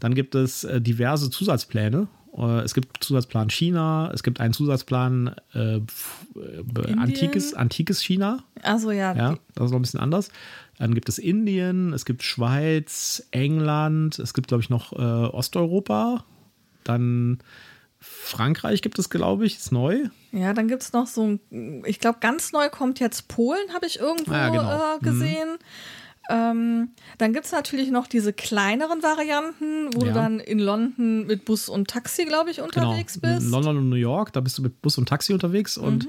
Dann gibt es äh, diverse Zusatzpläne. Äh, Es gibt Zusatzplan China, es gibt einen Zusatzplan äh, äh, antikes, antikes China. Also ja, Ja, das ist noch ein bisschen anders. Dann gibt es Indien, es gibt Schweiz, England, es gibt, glaube ich, noch äh, Osteuropa. Dann Frankreich gibt es, glaube ich, ist neu. Ja, dann gibt es noch so ein, ich glaube, ganz neu kommt jetzt Polen, habe ich irgendwo Ah, genau. äh, gesehen. Ähm, dann gibt es natürlich noch diese kleineren Varianten, wo Ja. du dann in London mit Bus und Taxi, glaube ich, unterwegs genau. bist. In London und New York, da bist du mit Bus und Taxi unterwegs. Und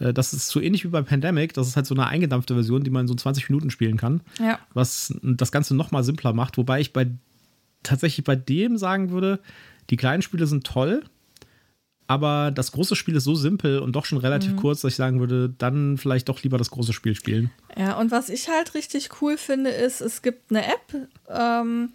äh, das ist so ähnlich wie bei Pandemic. Das ist halt so eine eingedampfte Version, die man in so 20 Minuten spielen kann. Ja. Was das Ganze noch mal simpler macht. Wobei ich bei tatsächlich bei dem sagen würde, die kleinen Spiele sind toll. Aber das große Spiel ist so simpel und doch schon relativ kurz, dass ich sagen würde, dann vielleicht doch lieber das große Spiel spielen. Ja, und was ich halt richtig cool finde, ist, es gibt eine App, ähm,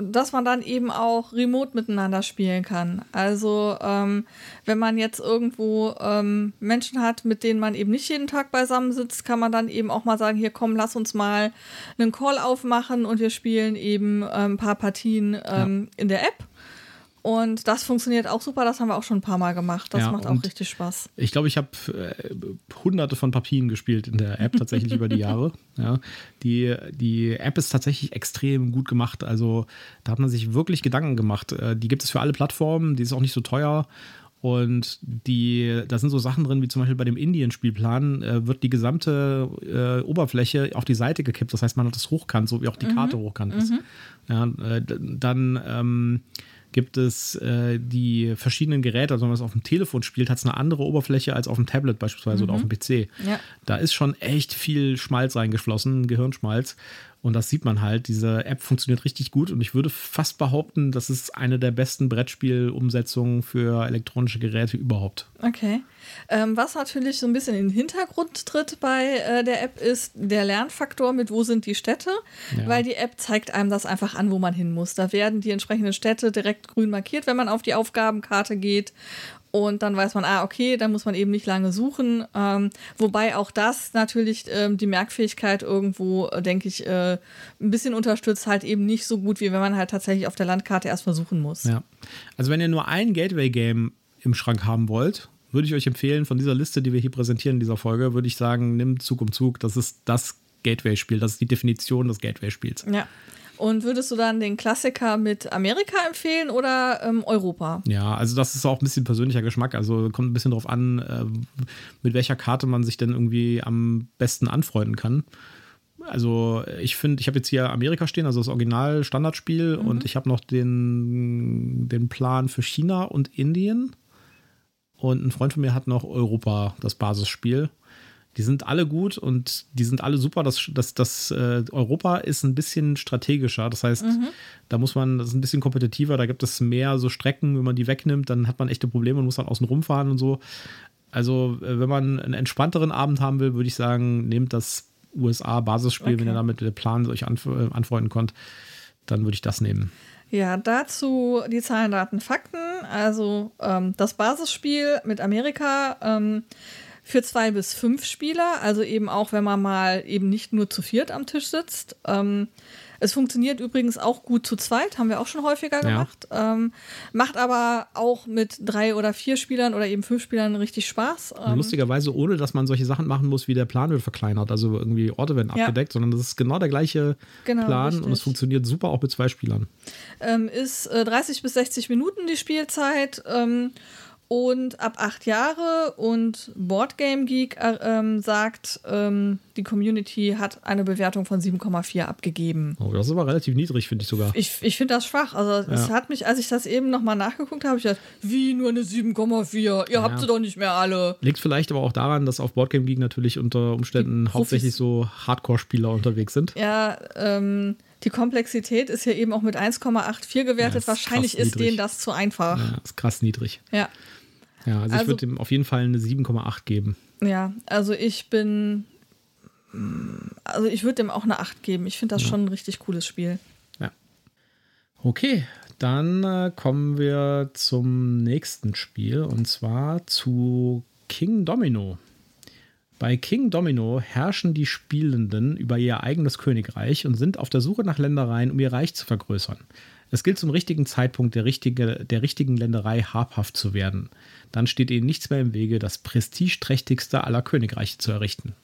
dass man dann eben auch remote miteinander spielen kann. Also ähm, wenn man jetzt irgendwo ähm, Menschen hat, mit denen man eben nicht jeden Tag beisammen sitzt, kann man dann eben auch mal sagen, hier komm, lass uns mal einen Call aufmachen und wir spielen eben ähm, ein paar Partien ähm, in der App. Und das funktioniert auch super, das haben wir auch schon ein paar Mal gemacht. Das Ja, macht auch richtig Spaß. Ich glaube, ich habe äh, hunderte von Papien gespielt in der App tatsächlich über die Jahre. *laughs* Ja, die, die App ist tatsächlich extrem gut gemacht. Also da hat man sich wirklich Gedanken gemacht. Äh, die gibt es für alle Plattformen, die ist auch nicht so teuer. Und die, da sind so Sachen drin, wie zum Beispiel bei dem Indien-Spielplan, äh, wird die gesamte äh, Oberfläche auf die Seite gekippt. Das heißt, man hat das hochkant, so wie auch die mhm. Karte hochkant ist. Mhm. Ja, äh, dann ähm, gibt es äh, die verschiedenen Geräte, also wenn man es auf dem Telefon spielt, hat es eine andere Oberfläche als auf dem Tablet beispielsweise mhm. oder auf dem PC. Ja. Da ist schon echt viel Schmalz reingeflossen, Gehirnschmalz. Und das sieht man halt. Diese App funktioniert richtig gut und ich würde fast behaupten, das ist eine der besten Brettspielumsetzungen für elektronische Geräte überhaupt. Okay. Ähm, was natürlich so ein bisschen in den Hintergrund tritt bei äh, der App ist der Lernfaktor mit wo sind die Städte, ja. weil die App zeigt einem das einfach an, wo man hin muss. Da werden die entsprechenden Städte direkt grün markiert, wenn man auf die Aufgabenkarte geht und dann weiß man, ah, okay, dann muss man eben nicht lange suchen. Ähm, wobei auch das natürlich ähm, die Merkfähigkeit irgendwo, äh, denke ich, äh, ein bisschen unterstützt, halt eben nicht so gut, wie wenn man halt tatsächlich auf der Landkarte erst versuchen muss. Ja. Also wenn ihr nur ein Gateway-Game im Schrank haben wollt, würde ich euch empfehlen, von dieser Liste, die wir hier präsentieren in dieser Folge, würde ich sagen, nimm Zug um Zug. Das ist das Gateway-Spiel. Das ist die Definition des Gateway-Spiels. Ja. Und würdest du dann den Klassiker mit Amerika empfehlen oder ähm, Europa? Ja, also das ist auch ein bisschen persönlicher Geschmack. Also kommt ein bisschen darauf an, äh, mit welcher Karte man sich denn irgendwie am besten anfreunden kann. Also ich finde, ich habe jetzt hier Amerika stehen, also das Original Standardspiel mhm. und ich habe noch den, den Plan für China und Indien. Und ein Freund von mir hat noch Europa, das Basisspiel. Die sind alle gut und die sind alle super. Das, das, das äh, Europa ist ein bisschen strategischer. Das heißt, mhm. da muss man, das ist ein bisschen kompetitiver. Da gibt es mehr so Strecken. Wenn man die wegnimmt, dann hat man echte Probleme und muss dann außen rumfahren und so. Also, äh, wenn man einen entspannteren Abend haben will, würde ich sagen, nehmt das USA-Basisspiel, okay. wenn ihr damit den Plan euch anf äh, anfreunden könnt, dann würde ich das nehmen. Ja, dazu die Zahlen, Daten, Fakten. Also ähm, das Basisspiel mit Amerika ähm, für zwei bis fünf Spieler, also eben auch, wenn man mal eben nicht nur zu viert am Tisch sitzt. Ähm, es funktioniert übrigens auch gut zu zweit, haben wir auch schon häufiger gemacht. Ja. Ähm, macht aber auch mit drei oder vier Spielern oder eben fünf Spielern richtig Spaß. Ähm, Lustigerweise, ohne dass man solche Sachen machen muss, wie der Plan wird verkleinert, also irgendwie Orte werden ja. abgedeckt, sondern das ist genau der gleiche genau, Plan richtig. und es funktioniert super auch mit zwei Spielern. Ähm, ist äh, 30 bis 60 Minuten die Spielzeit. Und ab acht Jahre und Boardgame Geek äh, ähm, sagt, ähm, die Community hat eine Bewertung von 7,4 abgegeben. Oh, das ist aber relativ niedrig, finde ich sogar. Ich, ich finde das schwach. Also es hat mich, als ich das eben nochmal nachgeguckt habe, ich gedacht, wie nur eine 7,4? Ihr ja. habt sie doch nicht mehr alle. Liegt vielleicht aber auch daran, dass auf Boardgame Geek natürlich unter Umständen hauptsächlich so Hardcore-Spieler unterwegs sind. Ja, ähm, die Komplexität ist ja eben auch mit 1,84 gewertet. Ja, Wahrscheinlich ist denen das zu einfach. Ja, ist krass niedrig. Ja. Ja, also, also ich würde ihm auf jeden Fall eine 7,8 geben. Ja, also ich bin. Also ich würde dem auch eine 8 geben. Ich finde das ja. schon ein richtig cooles Spiel. Ja. Okay, dann äh, kommen wir zum nächsten Spiel und zwar zu King Domino. Bei King Domino herrschen die Spielenden über ihr eigenes Königreich und sind auf der Suche nach Ländereien, um ihr Reich zu vergrößern. Es gilt zum richtigen Zeitpunkt der, richtige, der richtigen Länderei habhaft zu werden. Dann steht ihnen nichts mehr im Wege, das prestigeträchtigste aller Königreiche zu errichten.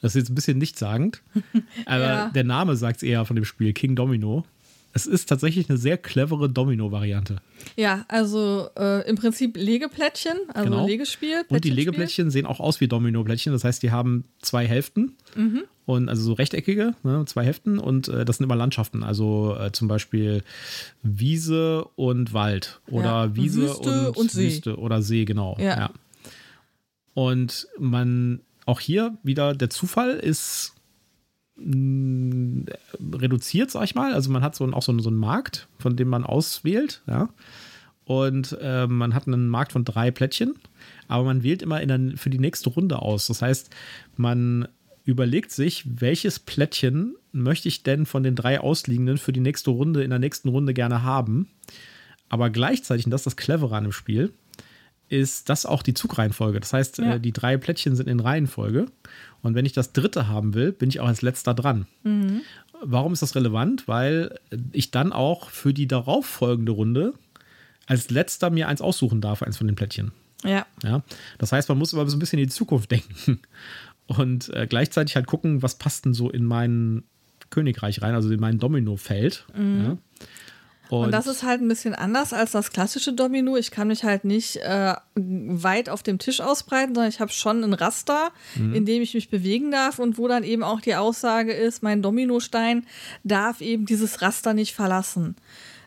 Das ist jetzt ein bisschen nichtssagend, *laughs* aber ja. der Name sagt es eher von dem Spiel, King Domino. Es ist tatsächlich eine sehr clevere Domino-Variante. Ja, also äh, im Prinzip Legeplättchen, also genau. Legespiel. Und die Legeplättchen sehen auch aus wie Domino-Plättchen. Das heißt, die haben zwei Hälften mhm. und also so rechteckige, ne, zwei Hälften und äh, das sind immer Landschaften. Also äh, zum Beispiel Wiese und Wald oder ja. Wiese Wüste und, und See. Wüste oder See, genau. Ja. ja. Und man auch hier wieder der Zufall ist reduziert, sag ich mal. Also man hat so, auch so, so einen Markt, von dem man auswählt, ja. Und äh, man hat einen Markt von drei Plättchen, aber man wählt immer der, für die nächste Runde aus. Das heißt, man überlegt sich, welches Plättchen möchte ich denn von den drei ausliegenden für die nächste Runde in der nächsten Runde gerne haben. Aber gleichzeitig, und das ist das Clevere an dem Spiel, ist das auch die Zugreihenfolge. Das heißt, ja. äh, die drei Plättchen sind in Reihenfolge. Und wenn ich das dritte haben will, bin ich auch als letzter dran. Mhm. Warum ist das relevant? Weil ich dann auch für die darauffolgende Runde als letzter mir eins aussuchen darf, eins von den Plättchen. Ja. ja? Das heißt, man muss aber so ein bisschen in die Zukunft *laughs* denken und äh, gleichzeitig halt gucken, was passt denn so in mein Königreich rein, also in mein Domino-Feld. Mhm. Ja? Und, und, das ist halt ein bisschen anders als das klassische Domino. Ich kann mich halt nicht äh, weit auf dem Tisch ausbreiten, sondern ich habe schon ein Raster, mhm. in dem ich mich bewegen darf und wo dann eben auch die Aussage ist, mein Dominostein darf eben dieses Raster nicht verlassen.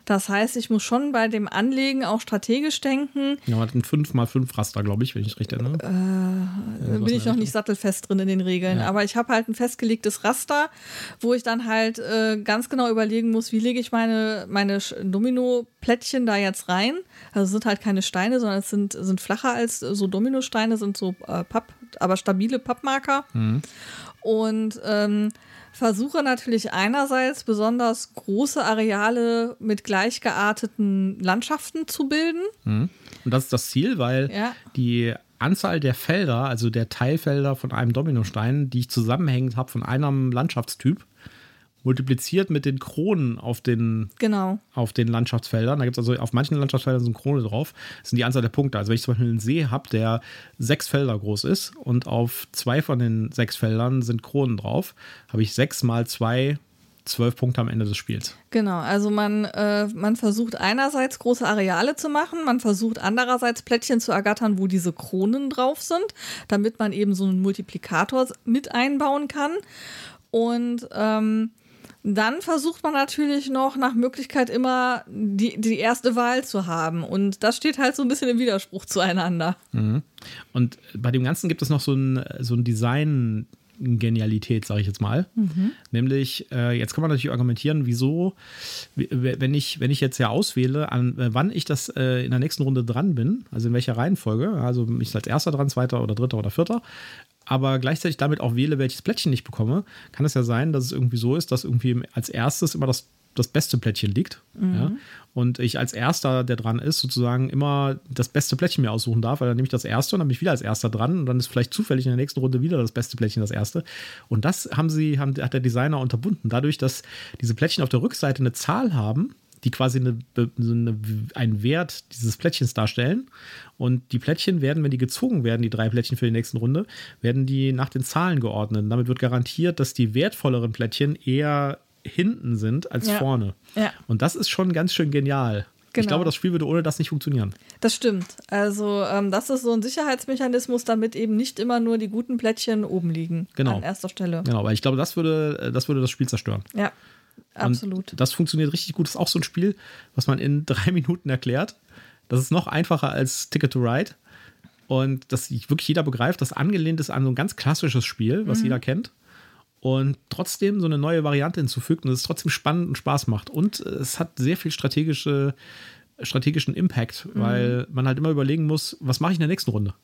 Das heißt, ich muss schon bei dem Anlegen auch strategisch denken. Ja, man hat ein 5x5 Raster, glaube ich, wenn ich recht erinnere. Äh, ja, bin ich noch nicht sattelfest drin in den Regeln. Ja. Aber ich habe halt ein festgelegtes Raster, wo ich dann halt äh, ganz genau überlegen muss, wie lege ich meine, meine Domino-Plättchen da jetzt rein. Also es sind halt keine Steine, sondern es sind, sind flacher als so Dominosteine, sind so äh, Papp, aber stabile Pappmarker. Mhm. Und ähm, versuche natürlich einerseits besonders große Areale mit gleichgearteten Landschaften zu bilden. Mhm. Und das ist das Ziel, weil ja. die Anzahl der Felder, also der Teilfelder von einem Dominostein, die ich zusammenhängend habe von einem Landschaftstyp, multipliziert mit den Kronen auf den, genau. auf den Landschaftsfeldern. Da gibt es also auf manchen Landschaftsfeldern so eine Krone drauf. Das sind die Anzahl der Punkte. Also wenn ich zum Beispiel einen See habe, der sechs Felder groß ist und auf zwei von den sechs Feldern sind Kronen drauf, habe ich sechs mal zwei zwölf Punkte am Ende des Spiels. Genau, also man, äh, man versucht einerseits große Areale zu machen, man versucht andererseits Plättchen zu ergattern, wo diese Kronen drauf sind, damit man eben so einen Multiplikator mit einbauen kann. Und ähm, dann versucht man natürlich noch nach Möglichkeit immer die, die erste Wahl zu haben. Und das steht halt so ein bisschen im Widerspruch zueinander. Mhm. Und bei dem Ganzen gibt es noch so ein, so ein Design. Genialität, sage ich jetzt mal. Mhm. Nämlich, äh, jetzt kann man natürlich argumentieren, wieso, wenn ich, wenn ich jetzt ja auswähle, an äh, wann ich das äh, in der nächsten Runde dran bin, also in welcher Reihenfolge, also ich als erster dran, zweiter oder dritter oder vierter, aber gleichzeitig damit auch wähle, welches Plättchen ich bekomme, kann es ja sein, dass es irgendwie so ist, dass irgendwie als erstes immer das, das beste Plättchen liegt. Mhm. Ja? Und ich als erster, der dran ist, sozusagen immer das beste Plättchen mir aussuchen darf, weil dann nehme ich das erste und dann bin ich wieder als erster dran und dann ist vielleicht zufällig in der nächsten Runde wieder das beste Plättchen das erste. Und das haben sie, haben, hat der Designer unterbunden. Dadurch, dass diese Plättchen auf der Rückseite eine Zahl haben, die quasi eine, eine, einen Wert dieses Plättchens darstellen. Und die Plättchen werden, wenn die gezogen werden, die drei Plättchen für die nächsten Runde, werden die nach den Zahlen geordnet. Und damit wird garantiert, dass die wertvolleren Plättchen eher hinten sind als ja. vorne. Ja. Und das ist schon ganz schön genial. Genau. Ich glaube, das Spiel würde ohne das nicht funktionieren. Das stimmt. Also, ähm, das ist so ein Sicherheitsmechanismus, damit eben nicht immer nur die guten Plättchen oben liegen. Genau. An erster Stelle. Genau, weil ich glaube, das würde, das würde das Spiel zerstören. Ja. Absolut. Und das funktioniert richtig gut. Das ist auch so ein Spiel, was man in *laughs* drei Minuten erklärt. Das ist noch einfacher als Ticket to Ride. Und dass wirklich jeder begreift, das angelehnt ist an so ein ganz klassisches Spiel, was mhm. jeder kennt. Und trotzdem so eine neue Variante hinzufügt und es trotzdem spannend und Spaß macht. Und es hat sehr viel strategische, strategischen Impact, mhm. weil man halt immer überlegen muss, was mache ich in der nächsten Runde?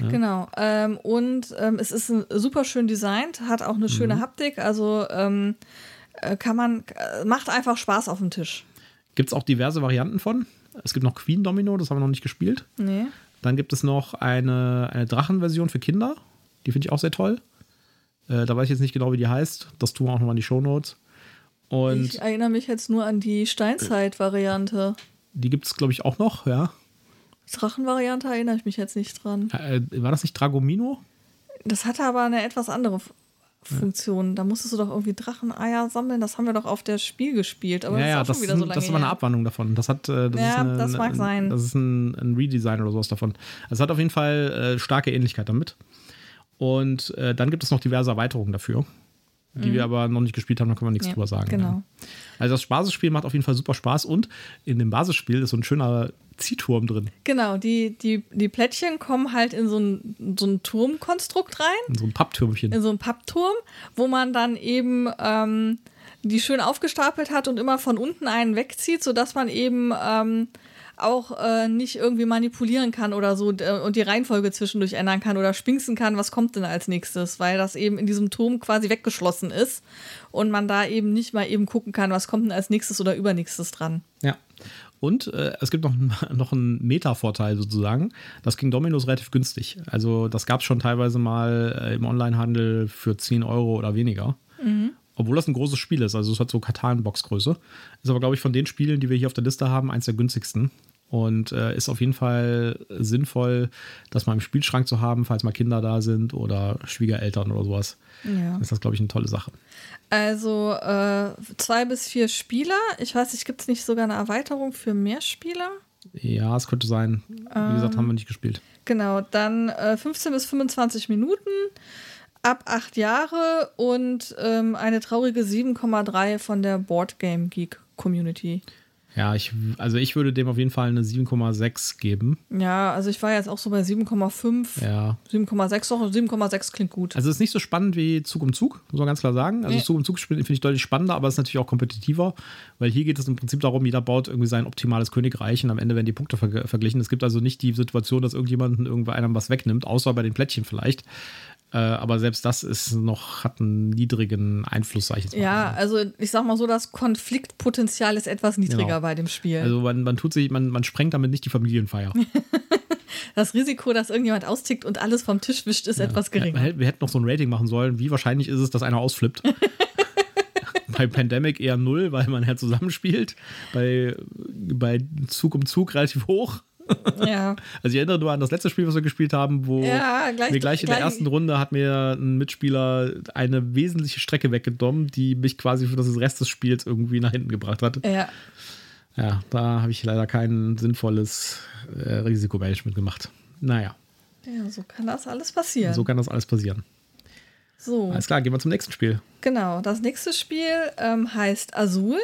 Ja. Genau. Ähm, und ähm, es ist super schön designt, hat auch eine schöne mhm. Haptik. Also ähm, äh, kann man, äh, macht einfach Spaß auf dem Tisch. Gibt es auch diverse Varianten von. Es gibt noch Queen Domino, das haben wir noch nicht gespielt. Nee. Dann gibt es noch eine, eine Drachenversion für Kinder. Die finde ich auch sehr toll. Äh, da weiß ich jetzt nicht genau, wie die heißt. Das tun wir auch nochmal in die Show Notes. ich erinnere mich jetzt nur an die Steinzeit-Variante. Die gibt es, glaube ich, auch noch, ja. Drachenvariante erinnere ich mich jetzt nicht dran. Äh, war das nicht Dragomino? Das hatte aber eine etwas andere Funktion. Da musstest du doch irgendwie Dracheneier sammeln. Das haben wir doch auf der Spiel gespielt. Aber ja, das ist, ja, das, so das ist aber eine Abwandlung davon. Das hat, äh, das ja, ist eine, das mag ein, sein. Das ist ein, ein, Redesign oder sowas davon. Also es hat auf jeden Fall äh, starke Ähnlichkeit damit. Und äh, dann gibt es noch diverse Erweiterungen dafür die mhm. wir aber noch nicht gespielt haben, da können wir nichts ja, drüber sagen. Genau. Ja. Also das Basisspiel macht auf jeden Fall super Spaß und in dem Basisspiel ist so ein schöner Ziehturm drin. Genau, die, die, die Plättchen kommen halt in so ein, so ein Turmkonstrukt rein. In so ein Papptürmchen. In so ein Pappturm, wo man dann eben ähm, die schön aufgestapelt hat und immer von unten einen wegzieht, sodass man eben ähm, auch äh, nicht irgendwie manipulieren kann oder so äh, und die Reihenfolge zwischendurch ändern kann oder spinksen kann, was kommt denn als nächstes, weil das eben in diesem Turm quasi weggeschlossen ist und man da eben nicht mal eben gucken kann, was kommt denn als nächstes oder übernächstes dran. Ja. Und äh, es gibt noch, *laughs* noch einen Meta-Vorteil sozusagen. Das ging Dominos relativ günstig. Also das gab es schon teilweise mal äh, im Onlinehandel für 10 Euro oder weniger. Mhm. Obwohl das ein großes Spiel ist. Also es hat so Katan-Box-Größe. Ist aber, glaube ich, von den Spielen, die wir hier auf der Liste haben, eins der günstigsten. Und äh, ist auf jeden Fall sinnvoll, das mal im Spielschrank zu haben, falls mal Kinder da sind oder Schwiegereltern oder sowas. Ja. Ist das, glaube ich, eine tolle Sache. Also äh, zwei bis vier Spieler. Ich weiß nicht, gibt es nicht sogar eine Erweiterung für mehr Spieler? Ja, es könnte sein. Wie ähm, gesagt, haben wir nicht gespielt. Genau, dann äh, 15 bis 25 Minuten, ab acht Jahre und ähm, eine traurige 7,3 von der Board Game Geek Community. Ja, ich, also ich würde dem auf jeden Fall eine 7,6 geben. Ja, also ich war jetzt auch so bei 7,5. Ja. 7,6 doch, 7,6 klingt gut. Also es ist nicht so spannend wie Zug um Zug, muss man ganz klar sagen. Also nee. Zug um Zug finde ich deutlich spannender, aber es ist natürlich auch kompetitiver, weil hier geht es im Prinzip darum, jeder baut irgendwie sein optimales Königreich und am Ende werden die Punkte ver verglichen. Es gibt also nicht die Situation, dass irgendjemand irgendwo einem was wegnimmt, außer bei den Plättchen vielleicht. Äh, aber selbst das ist noch, hat einen niedrigen Einfluss, sag ich jetzt mal. Ja, also ich sag mal so, das Konfliktpotenzial ist etwas niedriger genau. bei dem Spiel. Also man, man tut sich, man, man sprengt damit nicht die Familienfeier. *laughs* das Risiko, dass irgendjemand austickt und alles vom Tisch wischt, ist ja. etwas geringer. Wir hätten noch so ein Rating machen sollen. Wie wahrscheinlich ist es, dass einer ausflippt? *laughs* bei Pandemic eher null, weil man ja zusammenspielt. Bei, bei Zug um Zug relativ hoch. Ja. *laughs* Also ich erinnere nur an das letzte Spiel, was wir gespielt haben, wo ja, gleich, mir gleich in gleich. der ersten Runde hat mir ein Mitspieler eine wesentliche Strecke weggenommen, die mich quasi für das Rest des Spiels irgendwie nach hinten gebracht hat. Ja. Ja, da habe ich leider kein sinnvolles äh, Risikomanagement gemacht. Naja. Ja, so kann das alles passieren. So kann das alles passieren. So. Alles klar, gehen wir zum nächsten Spiel. Genau, das nächste Spiel ähm, heißt Azul.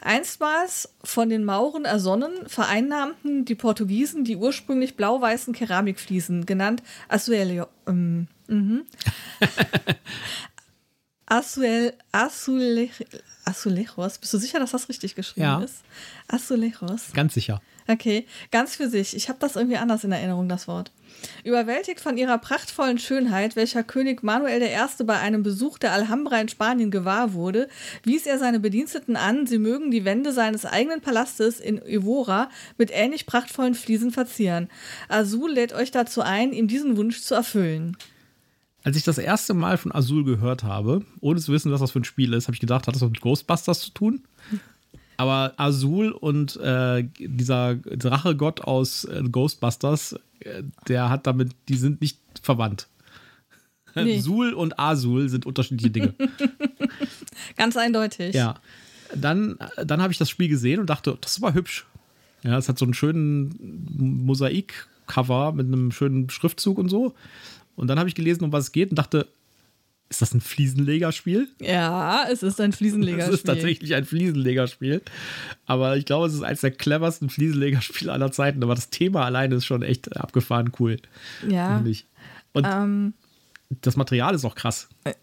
Einstmals von den Mauren ersonnen, vereinnahmten die Portugiesen die ursprünglich blau-weißen Keramikfliesen, genannt Asuelio. Ähm, mhm. *laughs* Azulejos. Bist du sicher, dass das richtig geschrieben ja. ist? Azulejos. Ganz sicher. Okay, ganz für sich. Ich habe das irgendwie anders in Erinnerung, das Wort. Überwältigt von ihrer prachtvollen Schönheit, welcher König Manuel I. bei einem Besuch der Alhambra in Spanien gewahr wurde, wies er seine Bediensteten an, sie mögen die Wände seines eigenen Palastes in Evora mit ähnlich prachtvollen Fliesen verzieren. Azul lädt euch dazu ein, ihm diesen Wunsch zu erfüllen. Als ich das erste Mal von Azul gehört habe, ohne zu wissen, was das für ein Spiel ist, habe ich gedacht, hat das was mit Ghostbusters zu tun? Aber Azul und äh, dieser Drachegott aus äh, Ghostbusters, äh, der hat damit, die sind nicht verwandt. *laughs* Nee. Sul und Azul sind unterschiedliche Dinge. *laughs* Ganz eindeutig. Ja. Dann, dann habe ich das Spiel gesehen und dachte, das war hübsch. Ja, es hat so einen schönen Mosaik-Cover mit einem schönen Schriftzug und so. Und dann habe ich gelesen, um was es geht und dachte, ist das ein Fliesenlegerspiel? Ja, es ist ein Fliesenlegerspiel. *laughs* Es ist tatsächlich ein Fliesenlegerspiel. Aber ich glaube, es ist eines der cleversten Fliesenlegerspiele aller Zeiten. Aber das Thema alleine ist schon echt abgefahren cool. Ja. Und ähm, das Material ist auch krass. Äh,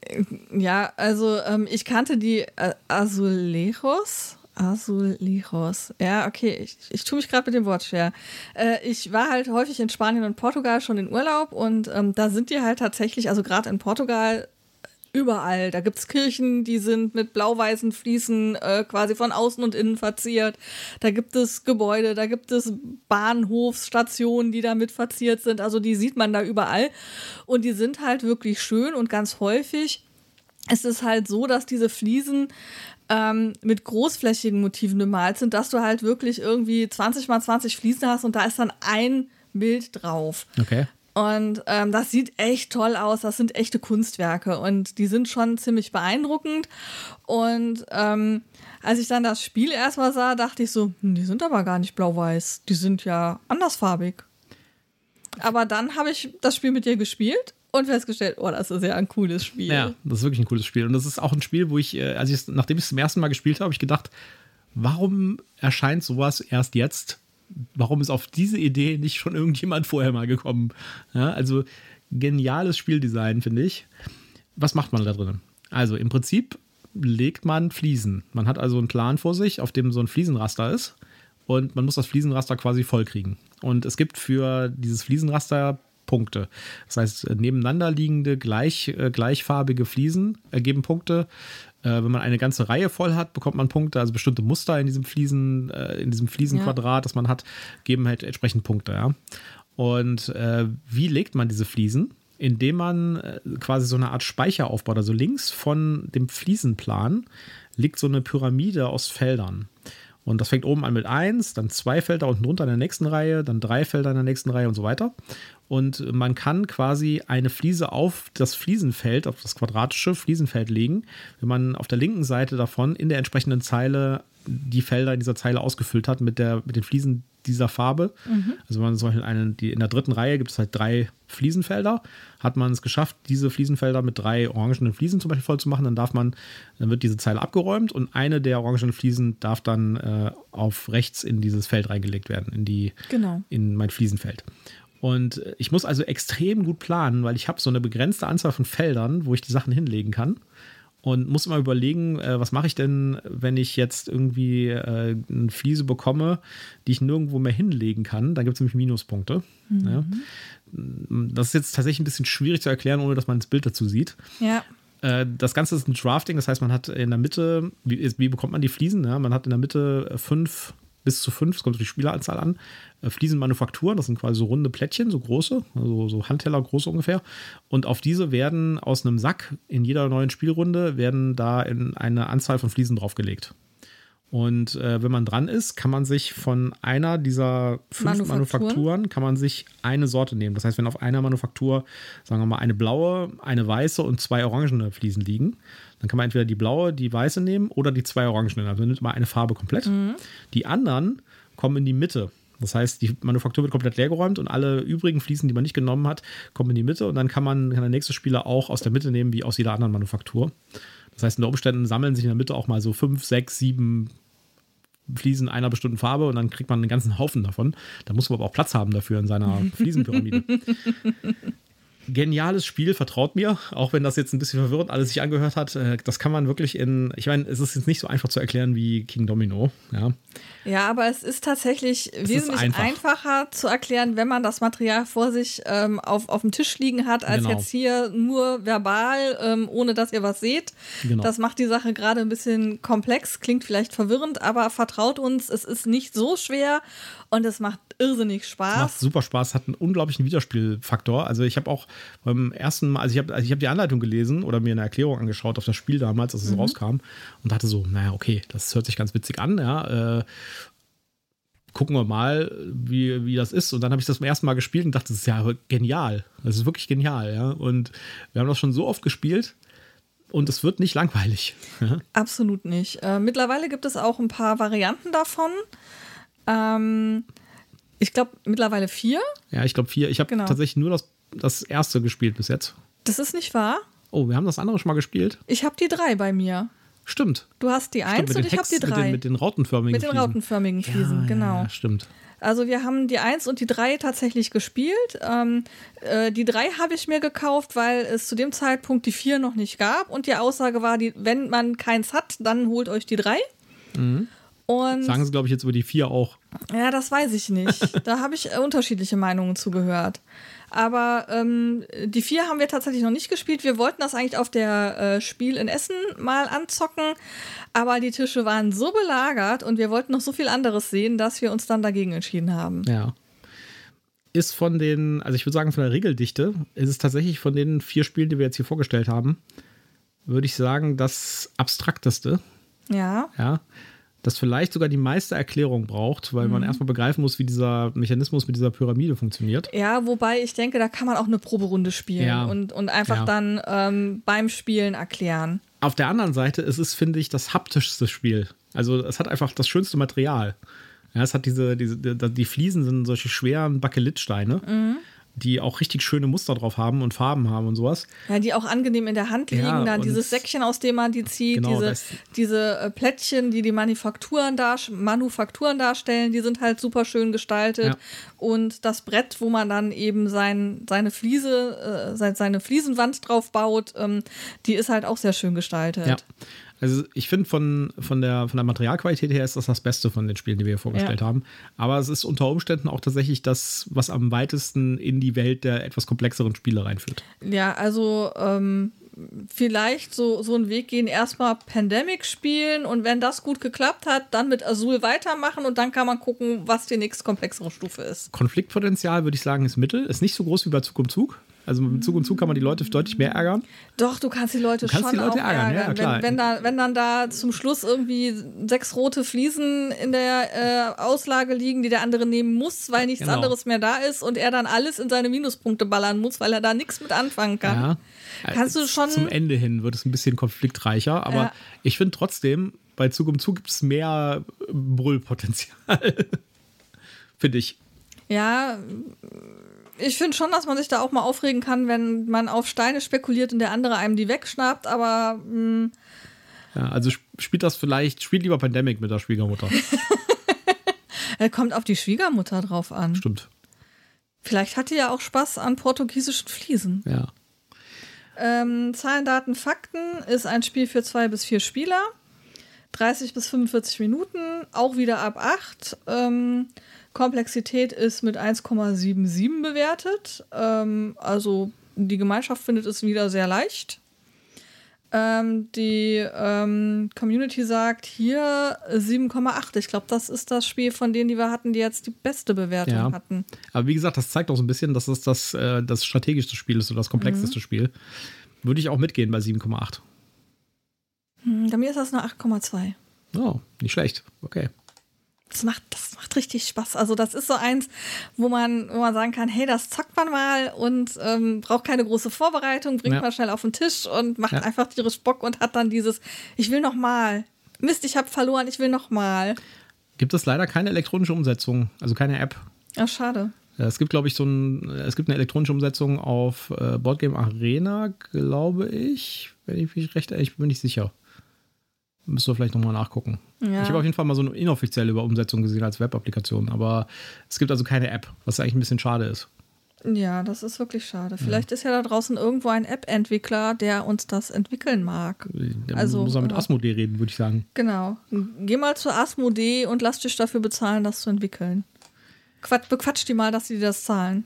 ja, also ähm, ich kannte die äh, Azulejos. Azulejos. Ja, okay, ich, ich tue mich gerade mit dem Wort schwer. Äh, ich war halt häufig in Spanien und Portugal schon in Urlaub und ähm, da sind die halt tatsächlich, also gerade in Portugal, überall. Da gibt es Kirchen, die sind mit blau-weißen Fliesen äh, quasi von außen und innen verziert. Da gibt es Gebäude, da gibt es Bahnhofsstationen, die damit verziert sind. Also die sieht man da überall. Und die sind halt wirklich schön und ganz häufig ist es halt so, dass diese Fliesen ähm, mit großflächigen Motiven bemalt sind, dass du halt wirklich irgendwie 20 mal 20 Fliesen hast und da ist dann ein Bild drauf. Okay. Und ähm, das sieht echt toll aus. Das sind echte Kunstwerke und die sind schon ziemlich beeindruckend. Und ähm, als ich dann das Spiel erstmal sah, dachte ich so, hm, die sind aber gar nicht blau-weiß. Die sind ja andersfarbig. Aber dann habe ich das Spiel mit dir gespielt und festgestellt, oh, das ist ja ein cooles Spiel. Ja, das ist wirklich ein cooles Spiel. Und das ist auch ein Spiel, wo ich, äh, als ich nachdem ich es zum ersten Mal gespielt habe, habe ich gedacht, warum erscheint sowas erst jetzt? Warum ist auf diese Idee nicht schon irgendjemand vorher mal gekommen? Ja, also geniales Spieldesign, finde ich. Was macht man da drin? Also im Prinzip legt man Fliesen. Man hat also einen Plan vor sich, auf dem so ein Fliesenraster ist. Und man muss das Fliesenraster quasi vollkriegen. Und es gibt für dieses Fliesenraster Punkte. Das heißt, nebeneinander liegende, gleich, äh, gleichfarbige Fliesen ergeben Punkte. Äh, wenn man eine ganze Reihe voll hat, bekommt man Punkte, also bestimmte Muster in diesem Fliesen, äh, in diesem Fliesenquadrat, ja. das man hat, geben halt entsprechend Punkte, ja. Und äh, wie legt man diese Fliesen? Indem man äh, quasi so eine Art Speicher aufbaut. Also links von dem Fliesenplan liegt so eine Pyramide aus Feldern. Und das fängt oben an mit 1, dann zwei Felder unten drunter in der nächsten Reihe, dann drei Felder in der nächsten Reihe und so weiter. Und man kann quasi eine Fliese auf das Fliesenfeld, auf das quadratische Fliesenfeld legen, wenn man auf der linken Seite davon in der entsprechenden Zeile die Felder in dieser Zeile ausgefüllt hat mit, der, mit den Fliesen dieser Farbe. Mhm. Also wenn man zum Beispiel eine, die, in der dritten Reihe gibt es halt drei Fliesenfelder. Hat man es geschafft, diese Fliesenfelder mit drei orangenen Fliesen zum Beispiel voll zu machen, dann darf man, dann wird diese Zeile abgeräumt und eine der orangenen Fliesen darf dann äh, auf rechts in dieses Feld reingelegt werden, in die, genau. in mein Fliesenfeld. Und ich muss also extrem gut planen, weil ich habe so eine begrenzte Anzahl von Feldern, wo ich die Sachen hinlegen kann und muss immer überlegen, äh, was mache ich denn, wenn ich jetzt irgendwie äh, eine Fliese bekomme, die ich nirgendwo mehr hinlegen kann. Da gibt es nämlich Minuspunkte. Mhm. Ja. Das ist jetzt tatsächlich ein bisschen schwierig zu erklären, ohne dass man das Bild dazu sieht. Ja. Äh, das Ganze ist ein Drafting, das heißt, man hat in der Mitte, wie, wie bekommt man die Fliesen? Ja? Man hat in der Mitte fünf bis zu fünf, es kommt auf die Spieleranzahl an, äh, Fliesenmanufakturen, das sind quasi so runde Plättchen, so große, also so Handteller groß ungefähr. Und auf diese werden aus einem Sack in jeder neuen Spielrunde werden da in eine Anzahl von Fliesen draufgelegt. Und äh, wenn man dran ist, kann man sich von einer dieser fünf Manufakturen. Manufakturen, kann man sich eine Sorte nehmen. Das heißt, wenn auf einer Manufaktur, sagen wir mal, eine blaue, eine weiße und zwei orangene Fliesen liegen, dann kann man entweder die blaue, die weiße nehmen oder die zwei orangenen. Also man nimmt mal eine Farbe komplett. Mhm. Die anderen kommen in die Mitte. Das heißt, die Manufaktur wird komplett leergeräumt und alle übrigen Fliesen, die man nicht genommen hat, kommen in die Mitte und dann kann man kann der nächste Spieler auch aus der Mitte nehmen, wie aus jeder anderen Manufaktur. Das heißt, unter Umständen sammeln sich in der Mitte auch mal so fünf, sechs, sieben Fliesen einer bestimmten Farbe und dann kriegt man einen ganzen Haufen davon. Da muss man aber auch Platz haben dafür in seiner *laughs* Fliesenpyramide. Geniales Spiel, vertraut mir, auch wenn das jetzt ein bisschen verwirrend alles sich angehört hat. Äh, das kann man wirklich in, ich meine, es ist jetzt nicht so einfach zu erklären wie King Domino, ja. Ja, aber es ist tatsächlich es wesentlich ist einfach. einfacher zu erklären, wenn man das Material vor sich ähm, auf, auf dem Tisch liegen hat, als genau. jetzt hier nur verbal, ähm, ohne dass ihr was seht. Genau. Das macht die Sache gerade ein bisschen komplex, klingt vielleicht verwirrend, aber vertraut uns, es ist nicht so schwer und es macht irrsinnig Spaß. Es macht super Spaß, hat einen unglaublichen Wiederspielfaktor. Also ich habe auch beim ersten Mal, also ich habe also hab die Anleitung gelesen oder mir eine Erklärung angeschaut auf das Spiel damals, als es mhm. rauskam und dachte so, naja, okay, das hört sich ganz witzig an, ja. Äh, gucken wir mal, wie, wie das ist. Und dann habe ich das zum ersten Mal gespielt und dachte, das ist ja genial. Das ist wirklich genial, ja. Und wir haben das schon so oft gespielt und es wird nicht langweilig. Absolut nicht. Äh, mittlerweile gibt es auch ein paar Varianten davon. Ähm, ich glaube mittlerweile vier. Ja, ich glaube vier. Ich habe genau. tatsächlich nur das, das erste gespielt bis jetzt. Das ist nicht wahr? Oh, wir haben das andere schon mal gespielt. Ich habe die drei bei mir. Stimmt. Du hast die eins und ich habe die drei. Mit den, mit den rautenförmigen Mit den rautenförmigen Fliesen, ja, genau. Ja, stimmt. Also wir haben die eins und die drei tatsächlich gespielt. Ähm, äh, die drei habe ich mir gekauft, weil es zu dem Zeitpunkt die vier noch nicht gab und die Aussage war, die, wenn man keins hat, dann holt euch die drei. Mhm. Und Sagen sie, glaube ich, jetzt über die vier auch. Ja, das weiß ich nicht. *laughs* da habe ich äh, unterschiedliche Meinungen zugehört. Aber ähm, die vier haben wir tatsächlich noch nicht gespielt. Wir wollten das eigentlich auf der äh, Spiel in Essen mal anzocken, aber die Tische waren so belagert und wir wollten noch so viel anderes sehen, dass wir uns dann dagegen entschieden haben. Ja. Ist von den, also ich würde sagen, von der Regeldichte, ist es tatsächlich von den vier Spielen, die wir jetzt hier vorgestellt haben, würde ich sagen, das abstrakteste. Ja. Ja das vielleicht sogar die meiste Erklärung braucht, weil mhm. man erstmal begreifen muss, wie dieser Mechanismus mit dieser Pyramide funktioniert. Ja, wobei ich denke, da kann man auch eine Proberunde spielen ja. und, und einfach ja. dann ähm, beim Spielen erklären. Auf der anderen Seite ist es, finde ich, das haptischste Spiel. Also es hat einfach das schönste Material. Ja, es hat diese, diese die Fliesen sind solche schweren Bakelitsteine. Mhm die auch richtig schöne Muster drauf haben und Farben haben und sowas. Ja, die auch angenehm in der Hand liegen. Ja, dann dieses Säckchen, aus dem man die zieht, genau, diese, diese äh, Plättchen, die die Manufakturen, dar Manufakturen darstellen, die sind halt super schön gestaltet. Ja. Und das Brett, wo man dann eben sein, seine Fliese, äh, seine Fliesenwand drauf baut, ähm, die ist halt auch sehr schön gestaltet. Ja. Also ich finde von, von, der, von der Materialqualität her ist das das Beste von den Spielen, die wir hier vorgestellt ja. haben. Aber es ist unter Umständen auch tatsächlich das, was am weitesten in die Welt der etwas komplexeren Spiele reinführt. Ja, also ähm, vielleicht so, so einen Weg gehen, erstmal Pandemic spielen und wenn das gut geklappt hat, dann mit Azul weitermachen und dann kann man gucken, was die nächste komplexere Stufe ist. Konfliktpotenzial würde ich sagen ist Mittel, ist nicht so groß wie bei Zug um Zug. Also mit Zug und Zug kann man die Leute deutlich mehr ärgern. Doch, du kannst die Leute kannst schon die Leute auch ärgern, ja, ärgern. klar. wenn, wenn, da, wenn dann da zum Schluss irgendwie sechs rote Fliesen in der äh, Auslage liegen, die der andere nehmen muss, weil nichts Genau. anderes mehr da ist und er dann alles in seine Minuspunkte ballern muss, weil er da nichts mit anfangen kann. Ja. Kannst du schon- Zum Ende hin wird es ein bisschen konfliktreicher, aber Ja. ich finde trotzdem, bei Zug um Zug gibt es mehr Brüllpotenzial. *laughs* finde ich. Ja, ich finde schon, dass man sich da auch mal aufregen kann, wenn man auf Steine spekuliert und der andere einem die wegschnappt, aber mh, Ja, also sp- spielt das vielleicht, spielt lieber Pandemic mit der Schwiegermutter. *laughs* er kommt auf die Schwiegermutter drauf an. Stimmt. Vielleicht hat die ja auch Spaß an portugiesischen Fliesen. Ja. Ähm, Zahlen, Daten, Fakten ist ein Spiel für zwei bis vier Spieler. 30 bis 45 Minuten, auch wieder ab 8. Ähm, Komplexität ist mit 1,77 bewertet. Ähm, also die Gemeinschaft findet es wieder sehr leicht. Ähm, die ähm, Community sagt hier 7,8. Ich glaube, das ist das Spiel von denen, die wir hatten, die jetzt die beste Bewertung Ja. hatten. Aber wie gesagt, das zeigt auch so ein bisschen, dass es das, äh, das strategischste Spiel ist oder das komplexeste Mhm. Spiel. Würde ich auch mitgehen bei 7,8. Hm, bei mir ist das eine 8,2. Oh, nicht schlecht. Okay. Das macht, das macht richtig Spaß. Also, das ist so eins, wo man, wo man sagen kann, hey, das zockt man mal und ähm, braucht keine große Vorbereitung, bringt Ja. man schnell auf den Tisch und macht Ja. einfach tierisch Bock und hat dann dieses, ich will noch mal. Mist, ich habe verloren, ich will noch mal. Gibt es leider keine elektronische Umsetzung, also keine App. Ja, schade. Äh, Es gibt, glaube ich, so ein, es gibt eine elektronische Umsetzung auf äh, Boardgame Arena, glaube ich. Wenn ich mich recht, ich bin nicht sicher. Müsst ihr vielleicht nochmal nachgucken. Ja. Ich habe auf jeden Fall mal so eine inoffizielle Umsetzung gesehen als Web-Applikation, aber es gibt also keine App, was eigentlich ein bisschen schade ist. Ja, das ist wirklich schade. Vielleicht ist ja da draußen irgendwo ein App-Entwickler, der uns das entwickeln mag. Da Also, muss man mit Asmodee reden, würde ich sagen. Genau. Geh mal zur Asmodee und lass dich dafür bezahlen, das zu entwickeln. Quatsch, bequatsch die mal, dass sie dir das zahlen.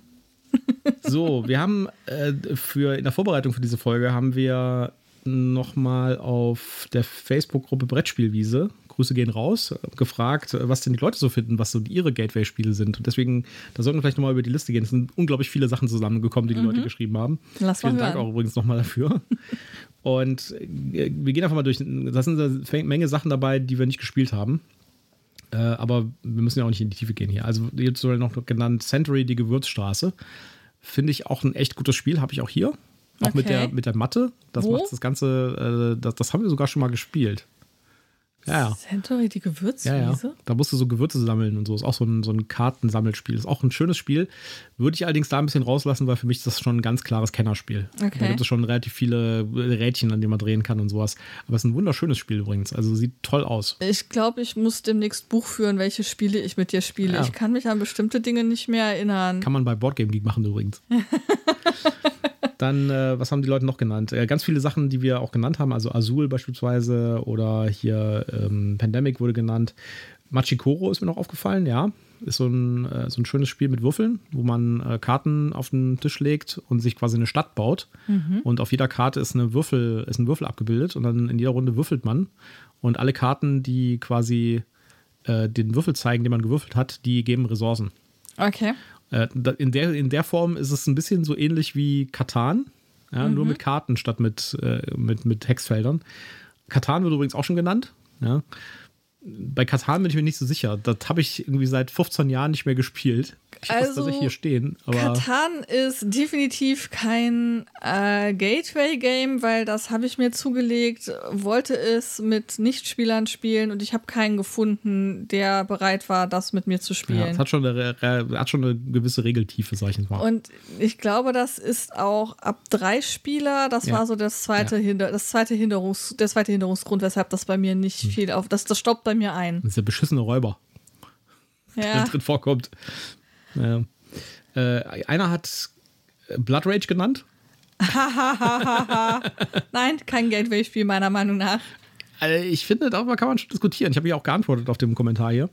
*laughs* So, wir haben äh, für in der Vorbereitung für diese Folge haben wir nochmal auf der Facebook-Gruppe Brettspielwiese, Grüße gehen raus, gefragt, was denn die Leute so finden, was so ihre Gateway-Spiele sind. Und deswegen, da sollten wir vielleicht nochmal über die Liste gehen. Es sind unglaublich viele Sachen zusammengekommen, die die Leute geschrieben haben. Mhm. Lass Vielen Dank auch übrigens nochmal dafür. *laughs* Und äh, wir gehen einfach mal durch. Da sind eine Menge Sachen dabei, die wir nicht gespielt haben. Äh, aber wir müssen ja auch nicht in die Tiefe gehen hier. Also jetzt soll noch genannt Century, die Gewürzstraße. Finde ich auch ein echt gutes Spiel, habe ich auch hier. Auch mit, Okay. der, mit der Matte. Das Wo? macht das Ganze, äh, das, das haben wir sogar schon mal gespielt. Ja, ja. Century, die Ja, Gewürzwiese? ja. Da musst du so Gewürze sammeln und so. Ist auch so ein, so ein Kartensammelspiel. Ist auch ein schönes Spiel. Würde ich allerdings da ein bisschen rauslassen, weil für mich ist das schon ein ganz klares Kennerspiel. Okay. Da gibt es schon relativ viele Rädchen, an denen man drehen kann und sowas. Aber es ist ein wunderschönes Spiel übrigens. Also sieht toll aus. Ich glaube, ich muss demnächst Buch führen, welche Spiele ich mit dir spiele. Ja. Ich kann mich an bestimmte Dinge nicht mehr erinnern. Kann man bei Boardgame Geek machen übrigens. *laughs* Dann, äh, was haben die Leute noch genannt? Äh, ganz viele Sachen, die wir auch genannt haben, also Azul beispielsweise oder hier ähm, Pandemic wurde genannt. Machikoro ist mir noch aufgefallen, ja. Ist so ein, äh, so ein schönes Spiel mit Würfeln, wo man äh, Karten auf den Tisch legt und sich quasi eine Stadt baut. Und auf jeder Karte ist, eine Würfel, ist ein Würfel abgebildet und dann in jeder Runde würfelt man. Und alle Karten, die quasi äh, den Würfel zeigen, den man gewürfelt hat, die geben Ressourcen. Okay. Äh, in, der, in der Form ist es ein bisschen so ähnlich wie Katan, ja, nur mit Karten statt mit, äh, mit, mit Hexfeldern. Katan wird übrigens auch schon genannt. Ja. Bei Katan bin ich mir nicht so sicher. Das habe ich irgendwie seit 15 Jahren nicht mehr gespielt. Ich Also, tatsächlich hier stehen. Katan ist definitiv kein äh, Gateway-Game, weil das habe ich mir zugelegt, wollte es mit Nichtspielern spielen und ich habe keinen gefunden, der bereit war, das mit mir zu ja, spielen. es hat schon, eine, hat schon eine gewisse Regeltiefe, sag ich jetzt mal. Und ich glaube, das ist auch ab drei Spieler. Das Ja. war so das zweite, Hinder, das zweite Hinderungs, der zweite Hinderungsgrund, weshalb das bei mir nicht Hm. viel auf. Das, das staubt bei mir ein. Das ist der beschissene Räuber, der Ja. drin vorkommt. Ja. Äh, einer hat Blood Rage genannt. *laughs* Nein, kein Gateway-Spiel, meiner Meinung nach. Also ich finde, darüber kann man schon diskutieren. Ich habe ja auch geantwortet auf dem Kommentar hier.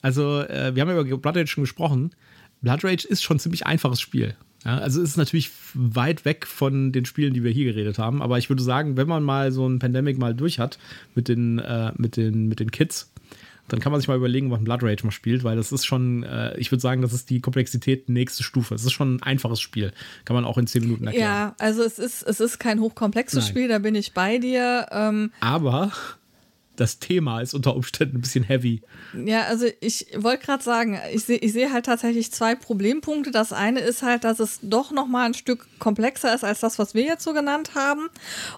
Also, äh, wir haben ja über Blood Rage schon gesprochen. Blood Rage ist schon ein ziemlich einfaches Spiel. Ja, also es ist natürlich weit weg von den Spielen, die wir hier geredet haben. Aber ich würde sagen, wenn man mal so ein Pandemic mal durch hat mit den, äh, mit den, mit den Kids dann kann man sich mal überlegen, was ein Blood Rage mal spielt, weil das ist schon, äh, ich würde sagen, das ist die Komplexität nächste Stufe. Es ist schon ein einfaches Spiel. Kann man auch in zehn Minuten erklären. Ja, also es ist, es ist kein hochkomplexes Nein. Spiel, da bin ich bei dir. Ähm, Aber das Thema ist unter Umständen ein bisschen heavy. Ja, also ich wollte gerade sagen, ich sehe ich seh halt tatsächlich zwei Problempunkte. Das eine ist halt, dass es doch noch mal ein Stück komplexer ist als das, was wir jetzt so genannt haben.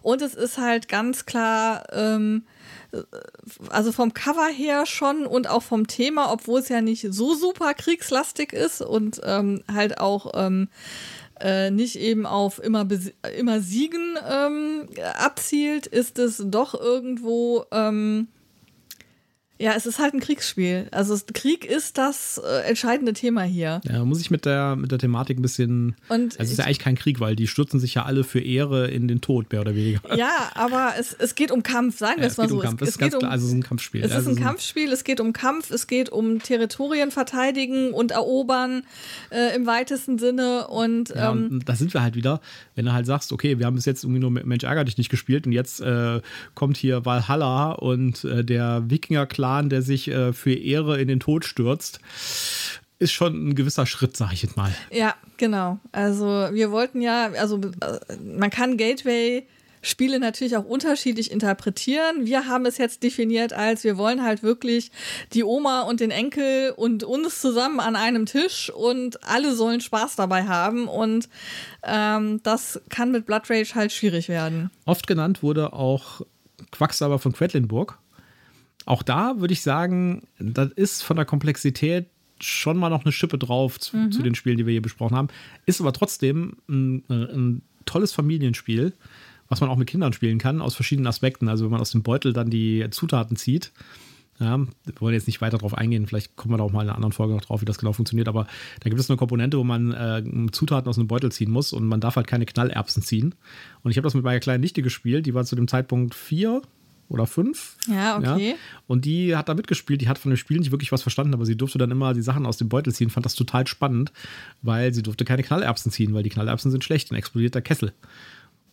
Und es ist halt ganz klar, ähm, also vom Cover her schon und auch vom Thema, obwohl es ja nicht so super kriegslastig ist und ähm, halt auch ähm, äh, nicht eben auf immer, immer Siegen ähm, abzielt, ist es doch irgendwo. Ähm, ja, es ist halt ein Kriegsspiel. Also es- Krieg ist das äh, entscheidende Thema hier. Ja, muss ich mit der, mit der Thematik ein bisschen. Und Also es ist ja eigentlich kein Krieg, weil die stürzen sich ja alle für Ehre in den Tod, mehr oder weniger. Ja, aber es, es geht um Kampf, sagen wir Ja, es es mal so. um Kampf. Es Es, ist ganz geht um, klar, also es ist ein Kampfspiel. es ist Also ein Kampfspiel, es geht um Kampf, es geht um Territorien verteidigen und erobern äh, im weitesten Sinne. Und Ja, ähm, und da sind wir halt wieder, wenn du halt sagst, okay, wir haben bis jetzt irgendwie nur Mensch ärger dich nicht gespielt und jetzt äh, kommt hier Valhalla und äh, der Wikinger-Clan, der sich äh, für Ehre in den Tod stürzt, ist schon ein gewisser Schritt, sag ich jetzt mal. Ja, genau. Also wir wollten ja, also äh, man kann Gateway Spiele natürlich auch unterschiedlich interpretieren. Wir haben es jetzt definiert als, wir wollen halt wirklich die Oma und den Enkel und uns zusammen an einem Tisch und alle sollen Spaß dabei haben. Und ähm, das kann mit Blood Rage halt schwierig werden. Oft genannt wurde auch Quacksalber von Quedlinburg. Auch da würde ich sagen, das ist von der Komplexität schon mal noch eine Schippe drauf zu, zu den Spielen, die wir hier besprochen haben. Ist aber trotzdem ein, ein tolles Familienspiel, was man auch mit Kindern spielen kann, aus verschiedenen Aspekten. Also wenn man aus dem Beutel dann die Zutaten zieht. Ja, wir wollen jetzt nicht weiter drauf eingehen, vielleicht kommen wir da auch mal in einer anderen Folge noch drauf, wie das genau funktioniert, aber da gibt es eine Komponente, wo man äh, Zutaten aus einem Beutel ziehen muss und man darf halt keine Knallerbsen ziehen. Und ich habe das mit meiner kleinen Nichte gespielt, die war zu dem Zeitpunkt vier oder fünf. Ja, okay. Und die hat da mitgespielt, die hat von dem Spiel nicht wirklich was verstanden, aber sie durfte dann immer die Sachen aus dem Beutel ziehen, fand das total spannend, weil sie durfte keine Knallerbsen ziehen, weil die Knallerbsen sind schlecht, dann explodiert der Kessel.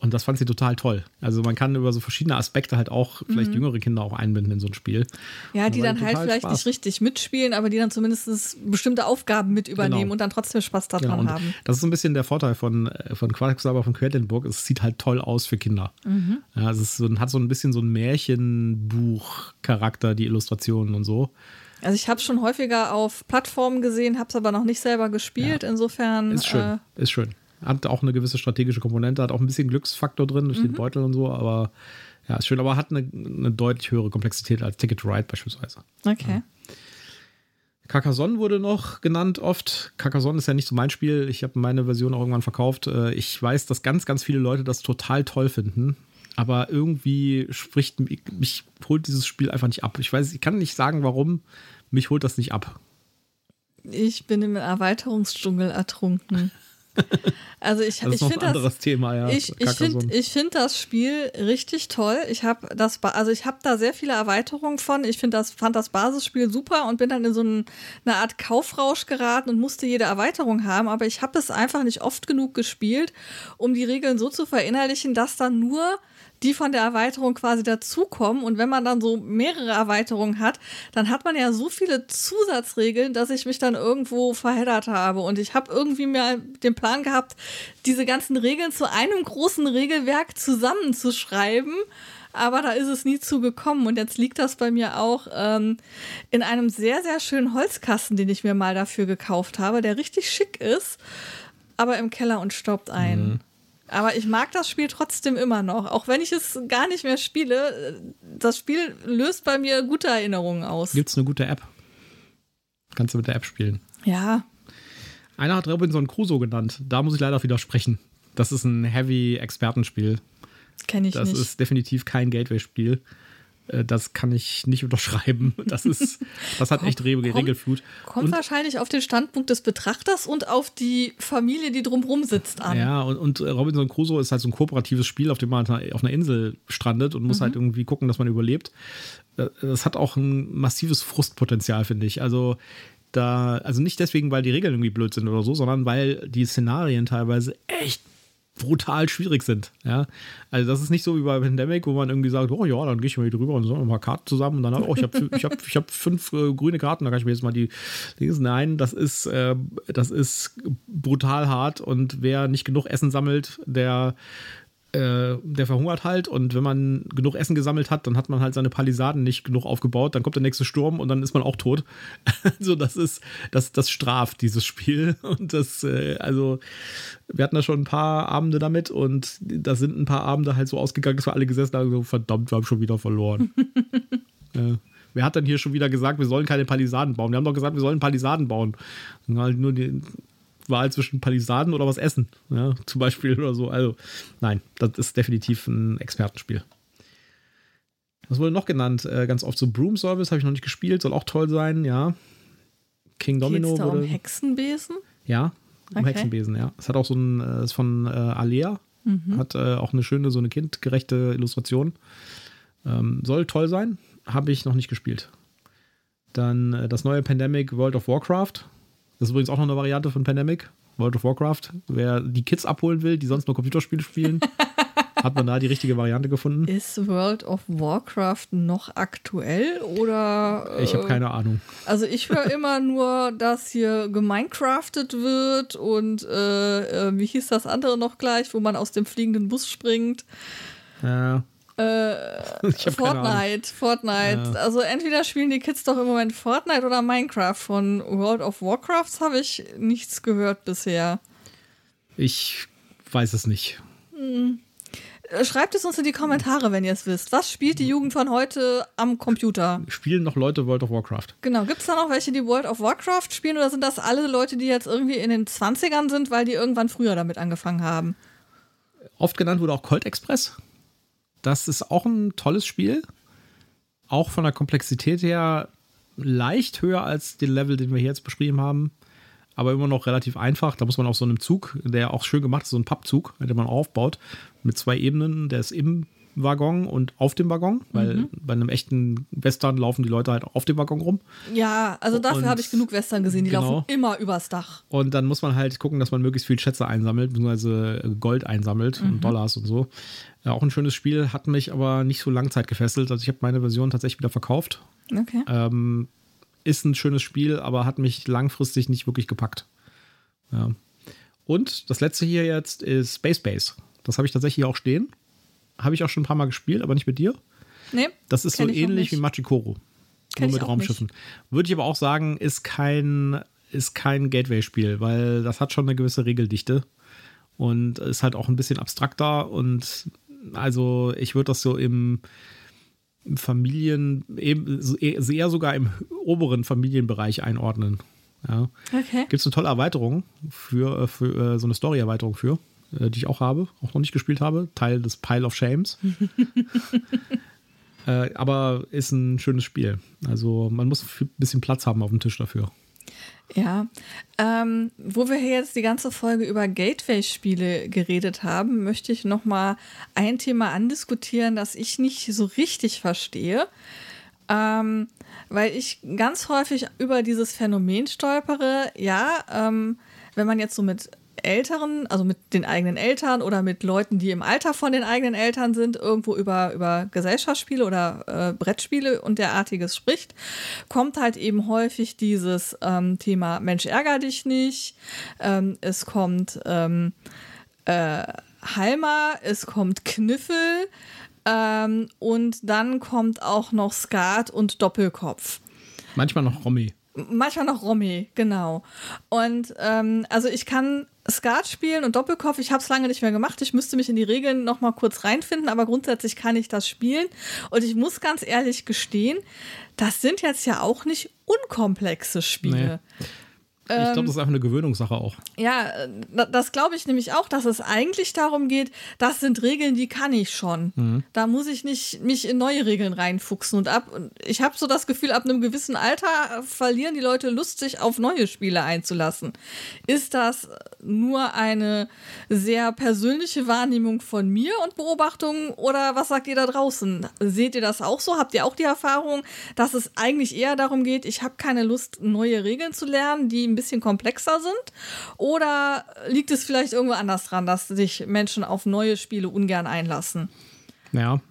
Und das fand sie total toll. Also man kann über so verschiedene Aspekte halt auch vielleicht jüngere Kinder auch einbinden in so ein Spiel. Ja, die dann halt vielleicht Spaß. nicht richtig mitspielen, aber die dann zumindest bestimmte Aufgaben mit übernehmen Genau. und dann trotzdem Spaß daran Genau, haben. das ist so ein bisschen der Vorteil von, äh, von Quacksalber von Quedlinburg. Es sieht halt toll aus für Kinder. Mhm. Ja, es ist so, hat so ein bisschen so ein Märchenbuch-Charakter, die Illustrationen und so. Also ich habe es schon häufiger auf Plattformen gesehen, habe es aber noch nicht selber gespielt. Insofern Ist schön, Äh, ist schön. Hat auch eine gewisse strategische Komponente, hat auch ein bisschen Glücksfaktor drin durch Mhm. den Beutel und so, aber ja, ist schön, aber hat eine, eine deutlich höhere Komplexität als Ticket to Ride beispielsweise. okay. Carcassonne wurde noch genannt oft. Carcassonne ist ja nicht so mein Spiel. Ich habe meine Version auch irgendwann verkauft. Äh, Ich weiß, dass ganz, ganz viele Leute das total toll finden. Aber irgendwie spricht mich, mich holt dieses Spiel einfach nicht ab. Ich weiß, ich kann nicht sagen, warum. Mich holt das nicht ab. Ich bin im Erweiterungsdschungel ertrunken. *laughs* Also ich, Das ist ich finde das, Thema, ja. ich, ich finde find das Spiel richtig toll. Ich habe das, also ich habe da sehr viele Erweiterungen von. Ich finde das, fand das Basisspiel super und bin dann in so ein, eine Art Kaufrausch geraten und musste jede Erweiterung haben. Aber ich habe es einfach nicht oft genug gespielt, um die Regeln so zu verinnerlichen, dass dann nur die von der Erweiterung quasi dazukommen. Und wenn man dann so mehrere Erweiterungen hat, dann hat man ja so viele Zusatzregeln, dass ich mich dann irgendwo verheddert habe. Und ich habe irgendwie mir den Plan gehabt, diese ganzen Regeln zu einem großen Regelwerk zusammenzuschreiben. Aber da ist es nie zu gekommen. Und jetzt liegt das bei mir auch ähm, in einem sehr, sehr schönen Holzkasten, den ich mir mal dafür gekauft habe, der richtig schick ist, aber im Keller und staubt ein. Aber ich mag das Spiel trotzdem immer noch. Auch wenn ich es gar nicht mehr spiele, das Spiel löst bei mir gute Erinnerungen aus. Gibt es eine gute App? Kannst du mit der App spielen. Ja, Einer hat Robinson Crusoe genannt. Da muss ich leider widersprechen. Das ist ein Heavy-Expertenspiel. kenne ich Das nicht. ist definitiv kein Gateway-Spiel. Äh, Das kann ich nicht unterschreiben. *laughs* Das ist, das hat echt Re Kommt- Regelflut. Kommt Und, wahrscheinlich auf den Standpunkt des Betrachters und auf die Familie, die drumherum sitzt, an. ja, und, und Robinson Crusoe ist halt so ein kooperatives Spiel, auf dem man halt auf einer Insel strandet und muss Mhm. halt irgendwie gucken, dass man überlebt. Äh, Das hat auch ein massives Frustpotenzial, finde ich. Also da, also nicht deswegen, weil die Regeln irgendwie blöd sind oder so, sondern weil die Szenarien teilweise echt brutal schwierig sind. Ja? Also das ist nicht so wie bei Pandemic, wo man irgendwie sagt, oh ja, dann gehe ich mal hier drüber und so ein paar Karten zusammen und dann, oh, ich habe ich hab, ich hab fünf äh, grüne Karten, da kann ich mir jetzt mal die lesen. Nein, das ist, äh, das ist brutal hart und wer nicht genug Essen sammelt, der äh, der verhungert halt und wenn man genug Essen gesammelt hat, dann hat man halt seine Palisaden nicht genug aufgebaut, dann kommt der nächste Sturm und dann ist man auch tot. *laughs* also das ist, das, das straft dieses Spiel *laughs* und das, äh, also wir hatten da schon ein paar Abende damit und da sind ein paar Abende halt so ausgegangen, dass wir alle gesessen haben, so verdammt, wir haben schon wieder verloren. *laughs* äh, wer hat dann hier schon wieder gesagt, wir sollen keine Palisaden bauen? Wir haben doch gesagt, wir sollen Palisaden bauen. Und halt nur die, Wahl zwischen Palisaden oder was essen, ja, zum Beispiel oder so. Also, nein, das ist definitiv ein Expertenspiel. Was wurde noch genannt? Äh, ganz oft so Broom Service habe ich noch nicht gespielt, soll auch toll sein, ja. King Domino Geht's da wurde. um Hexenbesen? Ja, um Okay. Hexenbesen, ja. Es hat auch so ein, äh, ist von äh, Alea, hat äh, auch eine schöne, so eine kindgerechte Illustration. Ähm, soll toll sein, habe ich noch nicht gespielt. Dann äh, das neue Pandemic World of Warcraft. Das ist übrigens auch noch eine Variante von Pandemic, World of Warcraft. Wer die Kids abholen will, die sonst nur Computerspiele spielen, *laughs* hat man da die richtige Variante gefunden. Ist World of Warcraft noch aktuell oder? Ich habe äh, keine Ahnung. Also ich höre immer *laughs* nur, dass hier geminecraftet wird und äh, äh, wie hieß das andere noch gleich, wo man aus dem fliegenden Bus springt. Äh, Äh. *laughs* Fortnite, Fortnite. Also entweder spielen die Kids doch im Moment Fortnite oder Minecraft. Von World of Warcrafts habe ich nichts gehört bisher. Ich weiß es nicht. Äh, Schreibt es uns in die Kommentare, wenn ihr es wisst. Was spielt die Jugend von heute am Computer? Spielen noch Leute World of Warcraft? Genau, gibt es da noch welche, die World of Warcraft spielen oder sind das alle Leute, die jetzt irgendwie in den 20ern sind, weil die irgendwann früher damit angefangen haben? Oft genannt wurde auch Colt Express. Das ist auch ein tolles Spiel. Auch von der Komplexität her leicht höher als den Level, den wir hier jetzt beschrieben haben. Aber immer noch relativ einfach. Da muss man auf so einem Zug, der auch schön gemacht ist, so ein Pappzug, den man aufbaut, mit zwei Ebenen. Der ist im Waggon und auf dem Waggon, weil bei einem echten Western laufen die Leute halt auf dem Waggon rum. Ja, also dafür habe ich genug Western gesehen. Die genau. laufen immer übers Dach. Und dann muss man halt gucken, dass man möglichst viel Schätze einsammelt, beziehungsweise Gold einsammelt und Dollars und so. Ja, auch ein schönes Spiel, hat mich aber nicht so Langzeit gefesselt. Also ich habe meine Version tatsächlich wieder verkauft. Okay. Ähm, ist ein schönes Spiel, aber hat mich langfristig nicht wirklich gepackt. Ja. Und das letzte hier jetzt ist Space Base. Das habe ich tatsächlich auch stehen. Habe ich auch schon ein paar Mal gespielt, aber nicht mit dir. Nee, Das ist so ähnlich wie. Machikoro. Kenn Nur mit Raumschiffen. Würde ich aber auch sagen, ist kein, ist kein Gateway-Spiel, weil das hat schon eine gewisse Regeldichte und ist halt auch ein bisschen abstrakter und also ich würde das so im, im Familien, eben, eher eher sogar im oberen Familienbereich einordnen. Ja. Okay. Gibt es eine tolle Erweiterung für, äh, für äh, so eine Story-Erweiterung für, äh, die ich auch habe, auch noch nicht gespielt habe. Teil des Pile of Shames. *laughs* äh, aber ist ein schönes Spiel. Also man muss ein bisschen Platz haben auf dem Tisch dafür. Ja, ähm, wo wir hier jetzt die ganze Folge über Gateway-Spiele geredet haben, möchte ich noch mal ein Thema andiskutieren, das ich nicht so richtig verstehe, ähm, weil ich ganz häufig über dieses Phänomen stolpere. Ja, ähm, wenn man jetzt so mit Älteren, also mit den eigenen Eltern oder mit Leuten, die im Alter von den eigenen Eltern sind, irgendwo über, über Gesellschaftsspiele oder äh, Brettspiele und derartiges spricht, kommt halt eben häufig dieses ähm, Thema Mensch ärger dich nicht. Ähm, es kommt ähm, äh, Halma, es kommt Kniffel ähm, und dann kommt auch noch Skat und Doppelkopf. Manchmal noch Romy. Manchmal noch Romy, genau. Und ähm, also ich kann Skat spielen und Doppelkopf. Ich habe es lange nicht mehr gemacht. Ich müsste mich in die Regeln noch mal kurz reinfinden, aber grundsätzlich kann ich das spielen. Und ich muss ganz ehrlich gestehen, das sind jetzt ja auch nicht unkomplexe Spiele. Ich glaube, das ist einfach eine Gewöhnungssache auch. Ja, äh, da- das glaube ich nämlich auch, dass es eigentlich darum geht, das sind Regeln, die kann ich schon. Da muss ich nicht mich in neue Regeln reinfuchsen und ab. Ich habe so das Gefühl, ab einem gewissen Alter äh, verlieren die Leute Lust, sich auf neue Spiele einzulassen. Ist das nur eine sehr persönliche Wahrnehmung von mir und Beobachtung oder was sagt ihr da draußen? Seht ihr das auch so? Habt ihr auch die Erfahrung, dass es eigentlich eher darum geht, ich habe keine Lust, neue Regeln zu lernen, die ein bisschen komplexer sind? Oder liegt es vielleicht irgendwo anders dran, dass sich Menschen auf neue Spiele ungern einlassen? Ja,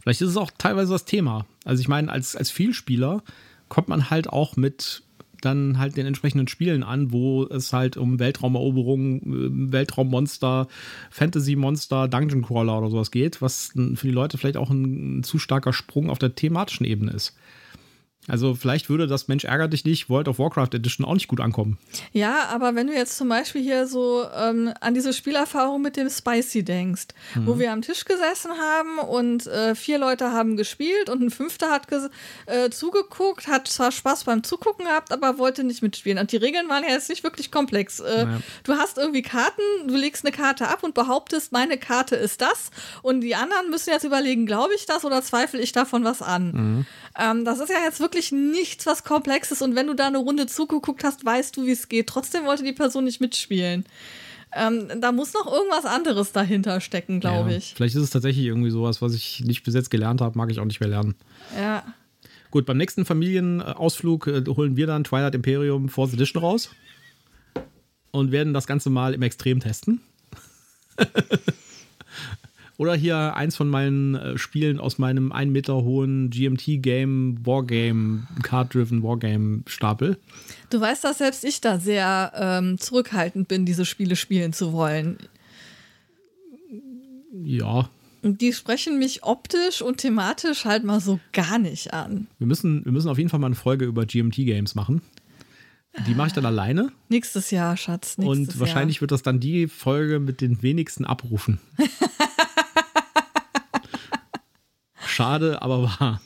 vielleicht ist es auch teilweise das Thema. Also ich meine, als, als Vielspieler kommt man halt auch mit dann halt den entsprechenden Spielen an, wo es halt um Weltraumeroberung, äh, Weltraummonster, Fantasy-Monster, Dungeon Crawler oder sowas geht, was für die Leute vielleicht auch ein zu starker Sprung auf der thematischen Ebene ist. Also vielleicht würde das Mensch ärgert dich nicht World of Warcraft Edition auch nicht gut ankommen. Ja, aber wenn du jetzt zum Beispiel hier so ähm, an diese Spielerfahrung mit dem Spicy denkst, mhm. wo wir am Tisch gesessen haben und äh, vier Leute haben gespielt und ein fünfter hat äh, zugeguckt, hat zwar Spaß beim Zugucken gehabt, aber wollte nicht mitspielen. Und die Regeln waren ja jetzt nicht wirklich komplex. Äh, naja. Du hast irgendwie Karten, du legst eine Karte ab und behauptest, meine Karte ist das und die anderen müssen jetzt überlegen, glaube ich das oder zweifle ich davon was an. Mhm. Ähm, das ist ja jetzt wirklich nichts, was Komplexes und wenn du da eine Runde zugeguckt hast, weißt du, wie es geht. Trotzdem wollte die Person nicht mitspielen. Ähm, da muss noch irgendwas anderes dahinter stecken, glaube ja, ich. Vielleicht ist es tatsächlich irgendwie sowas, was ich nicht bis jetzt gelernt habe, mag ich auch nicht mehr lernen. Ja. Gut, beim nächsten Familienausflug äh, holen wir dann Twilight Imperium Fourth Edition raus und werden das Ganze mal im Extrem testen. *laughs* Oder hier eins von meinen äh, Spielen aus meinem 1 Meter hohen GMT-Game, Wargame, Card-Driven Wargame-Stapel. Du weißt, dass selbst ich da sehr ähm, zurückhaltend bin, diese Spiele spielen zu wollen. Ja. Die sprechen mich optisch und thematisch halt mal so gar nicht an. Wir müssen, wir müssen auf jeden Fall mal eine Folge über GMT-Games machen. Die mache ich dann alleine. Nächstes Jahr, Schatz. Nächstes und wahrscheinlich Jahr. wird das dann die Folge mit den wenigsten Abrufen. *laughs* Schade, aber *laughs* wahr.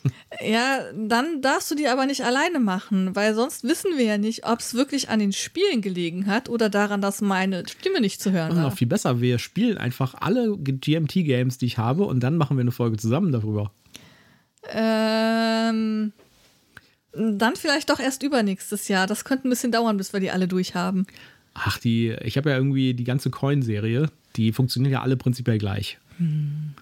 Ja, dann darfst du die aber nicht alleine machen, weil sonst wissen wir ja nicht, ob es wirklich an den Spielen gelegen hat oder daran, dass meine Stimme nicht zu hören war. Noch viel besser, wir spielen einfach alle GMT-Games, die ich habe, und dann machen wir eine Folge zusammen darüber. Ähm. Dann vielleicht doch erst übernächstes Jahr. Das könnte ein bisschen dauern, bis wir die alle durchhaben. Ach, die, ich habe ja irgendwie die ganze Coin-Serie, die funktionieren ja alle prinzipiell gleich. Hm.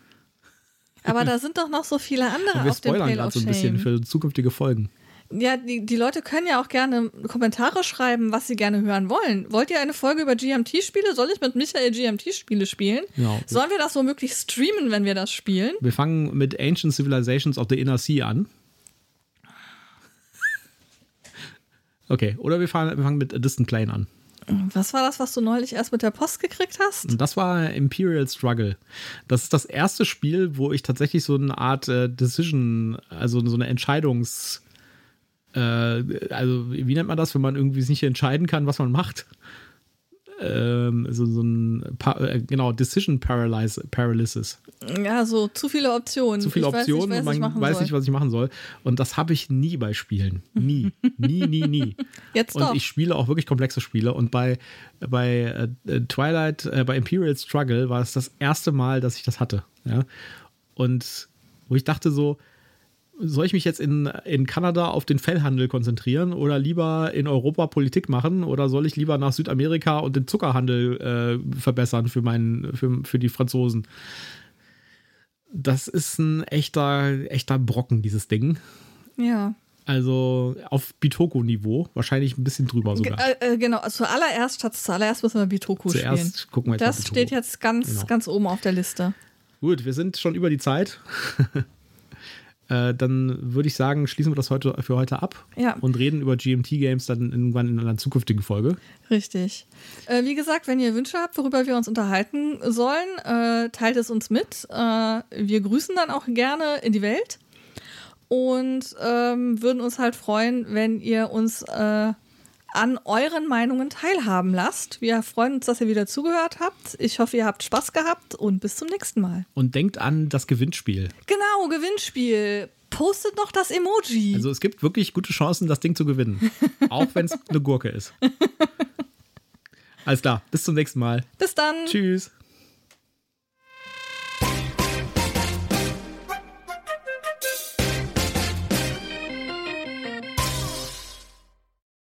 Aber da sind doch noch so viele andere ja, wir auf dem spoilern gerade so ein bisschen für zukünftige Folgen. Ja, die, die Leute können ja auch gerne Kommentare schreiben, was sie gerne hören wollen. Wollt ihr eine Folge über GMT-Spiele? Soll ich mit Michael GMT-Spiele spielen? Ja. Sollen wir das womöglich streamen, wenn wir das spielen? Wir fangen mit Ancient Civilizations of the Inner Sea an. Okay, oder wir fangen, wir fangen mit A Distant Plane an. Was war das, was du neulich erst mit der Post gekriegt hast? Das war Imperial Struggle. Das ist das erste Spiel, wo ich tatsächlich so eine Art äh, Decision, also so eine Entscheidungs- äh, also wie nennt man das, wenn man irgendwie nicht entscheiden kann, was man macht? Ähm, so, so ein, äh, genau, Decision Paralysis. Ja, so zu viele Optionen. Zu viele ich Optionen weiß nicht, und man weiß soll. nicht, was ich machen soll. Und das habe ich nie bei Spielen. Nie. *laughs* nie, nie, nie. Jetzt und doch. ich spiele auch wirklich komplexe Spiele. Und bei, bei äh, Twilight, äh, bei Imperial Struggle war es das erste Mal, dass ich das hatte. Ja? Und wo ich dachte so, soll ich mich jetzt in, in Kanada auf den Fellhandel konzentrieren oder lieber in Europa Politik machen oder soll ich lieber nach Südamerika und den Zuckerhandel äh, verbessern für, meinen, für, für die Franzosen? Das ist ein echter, echter Brocken, dieses Ding. Ja. Also auf Bitoko-Niveau, wahrscheinlich ein bisschen drüber sogar. Äh, äh, genau, zuallererst, zuallererst müssen wir Bitoko Zuerst spielen. gucken wir jetzt Das steht jetzt ganz, genau. ganz oben auf der Liste. Gut, wir sind schon über die Zeit. *laughs* Äh, dann würde ich sagen, schließen wir das heute für heute ab ja. und reden über GMT-Games dann irgendwann in einer zukünftigen Folge. Richtig. Äh, wie gesagt, wenn ihr Wünsche habt, worüber wir uns unterhalten sollen, äh, teilt es uns mit. Äh, wir grüßen dann auch gerne in die Welt und ähm, würden uns halt freuen, wenn ihr uns äh, an euren Meinungen teilhaben lasst. Wir freuen uns, dass ihr wieder zugehört habt. Ich hoffe, ihr habt Spaß gehabt und bis zum nächsten Mal. Und denkt an das Gewinnspiel. Genau, Gewinnspiel. Postet noch das Emoji. Also es gibt wirklich gute Chancen, das Ding zu gewinnen. *laughs* Auch wenn es eine Gurke ist. Alles klar, bis zum nächsten Mal. Bis dann. Tschüss.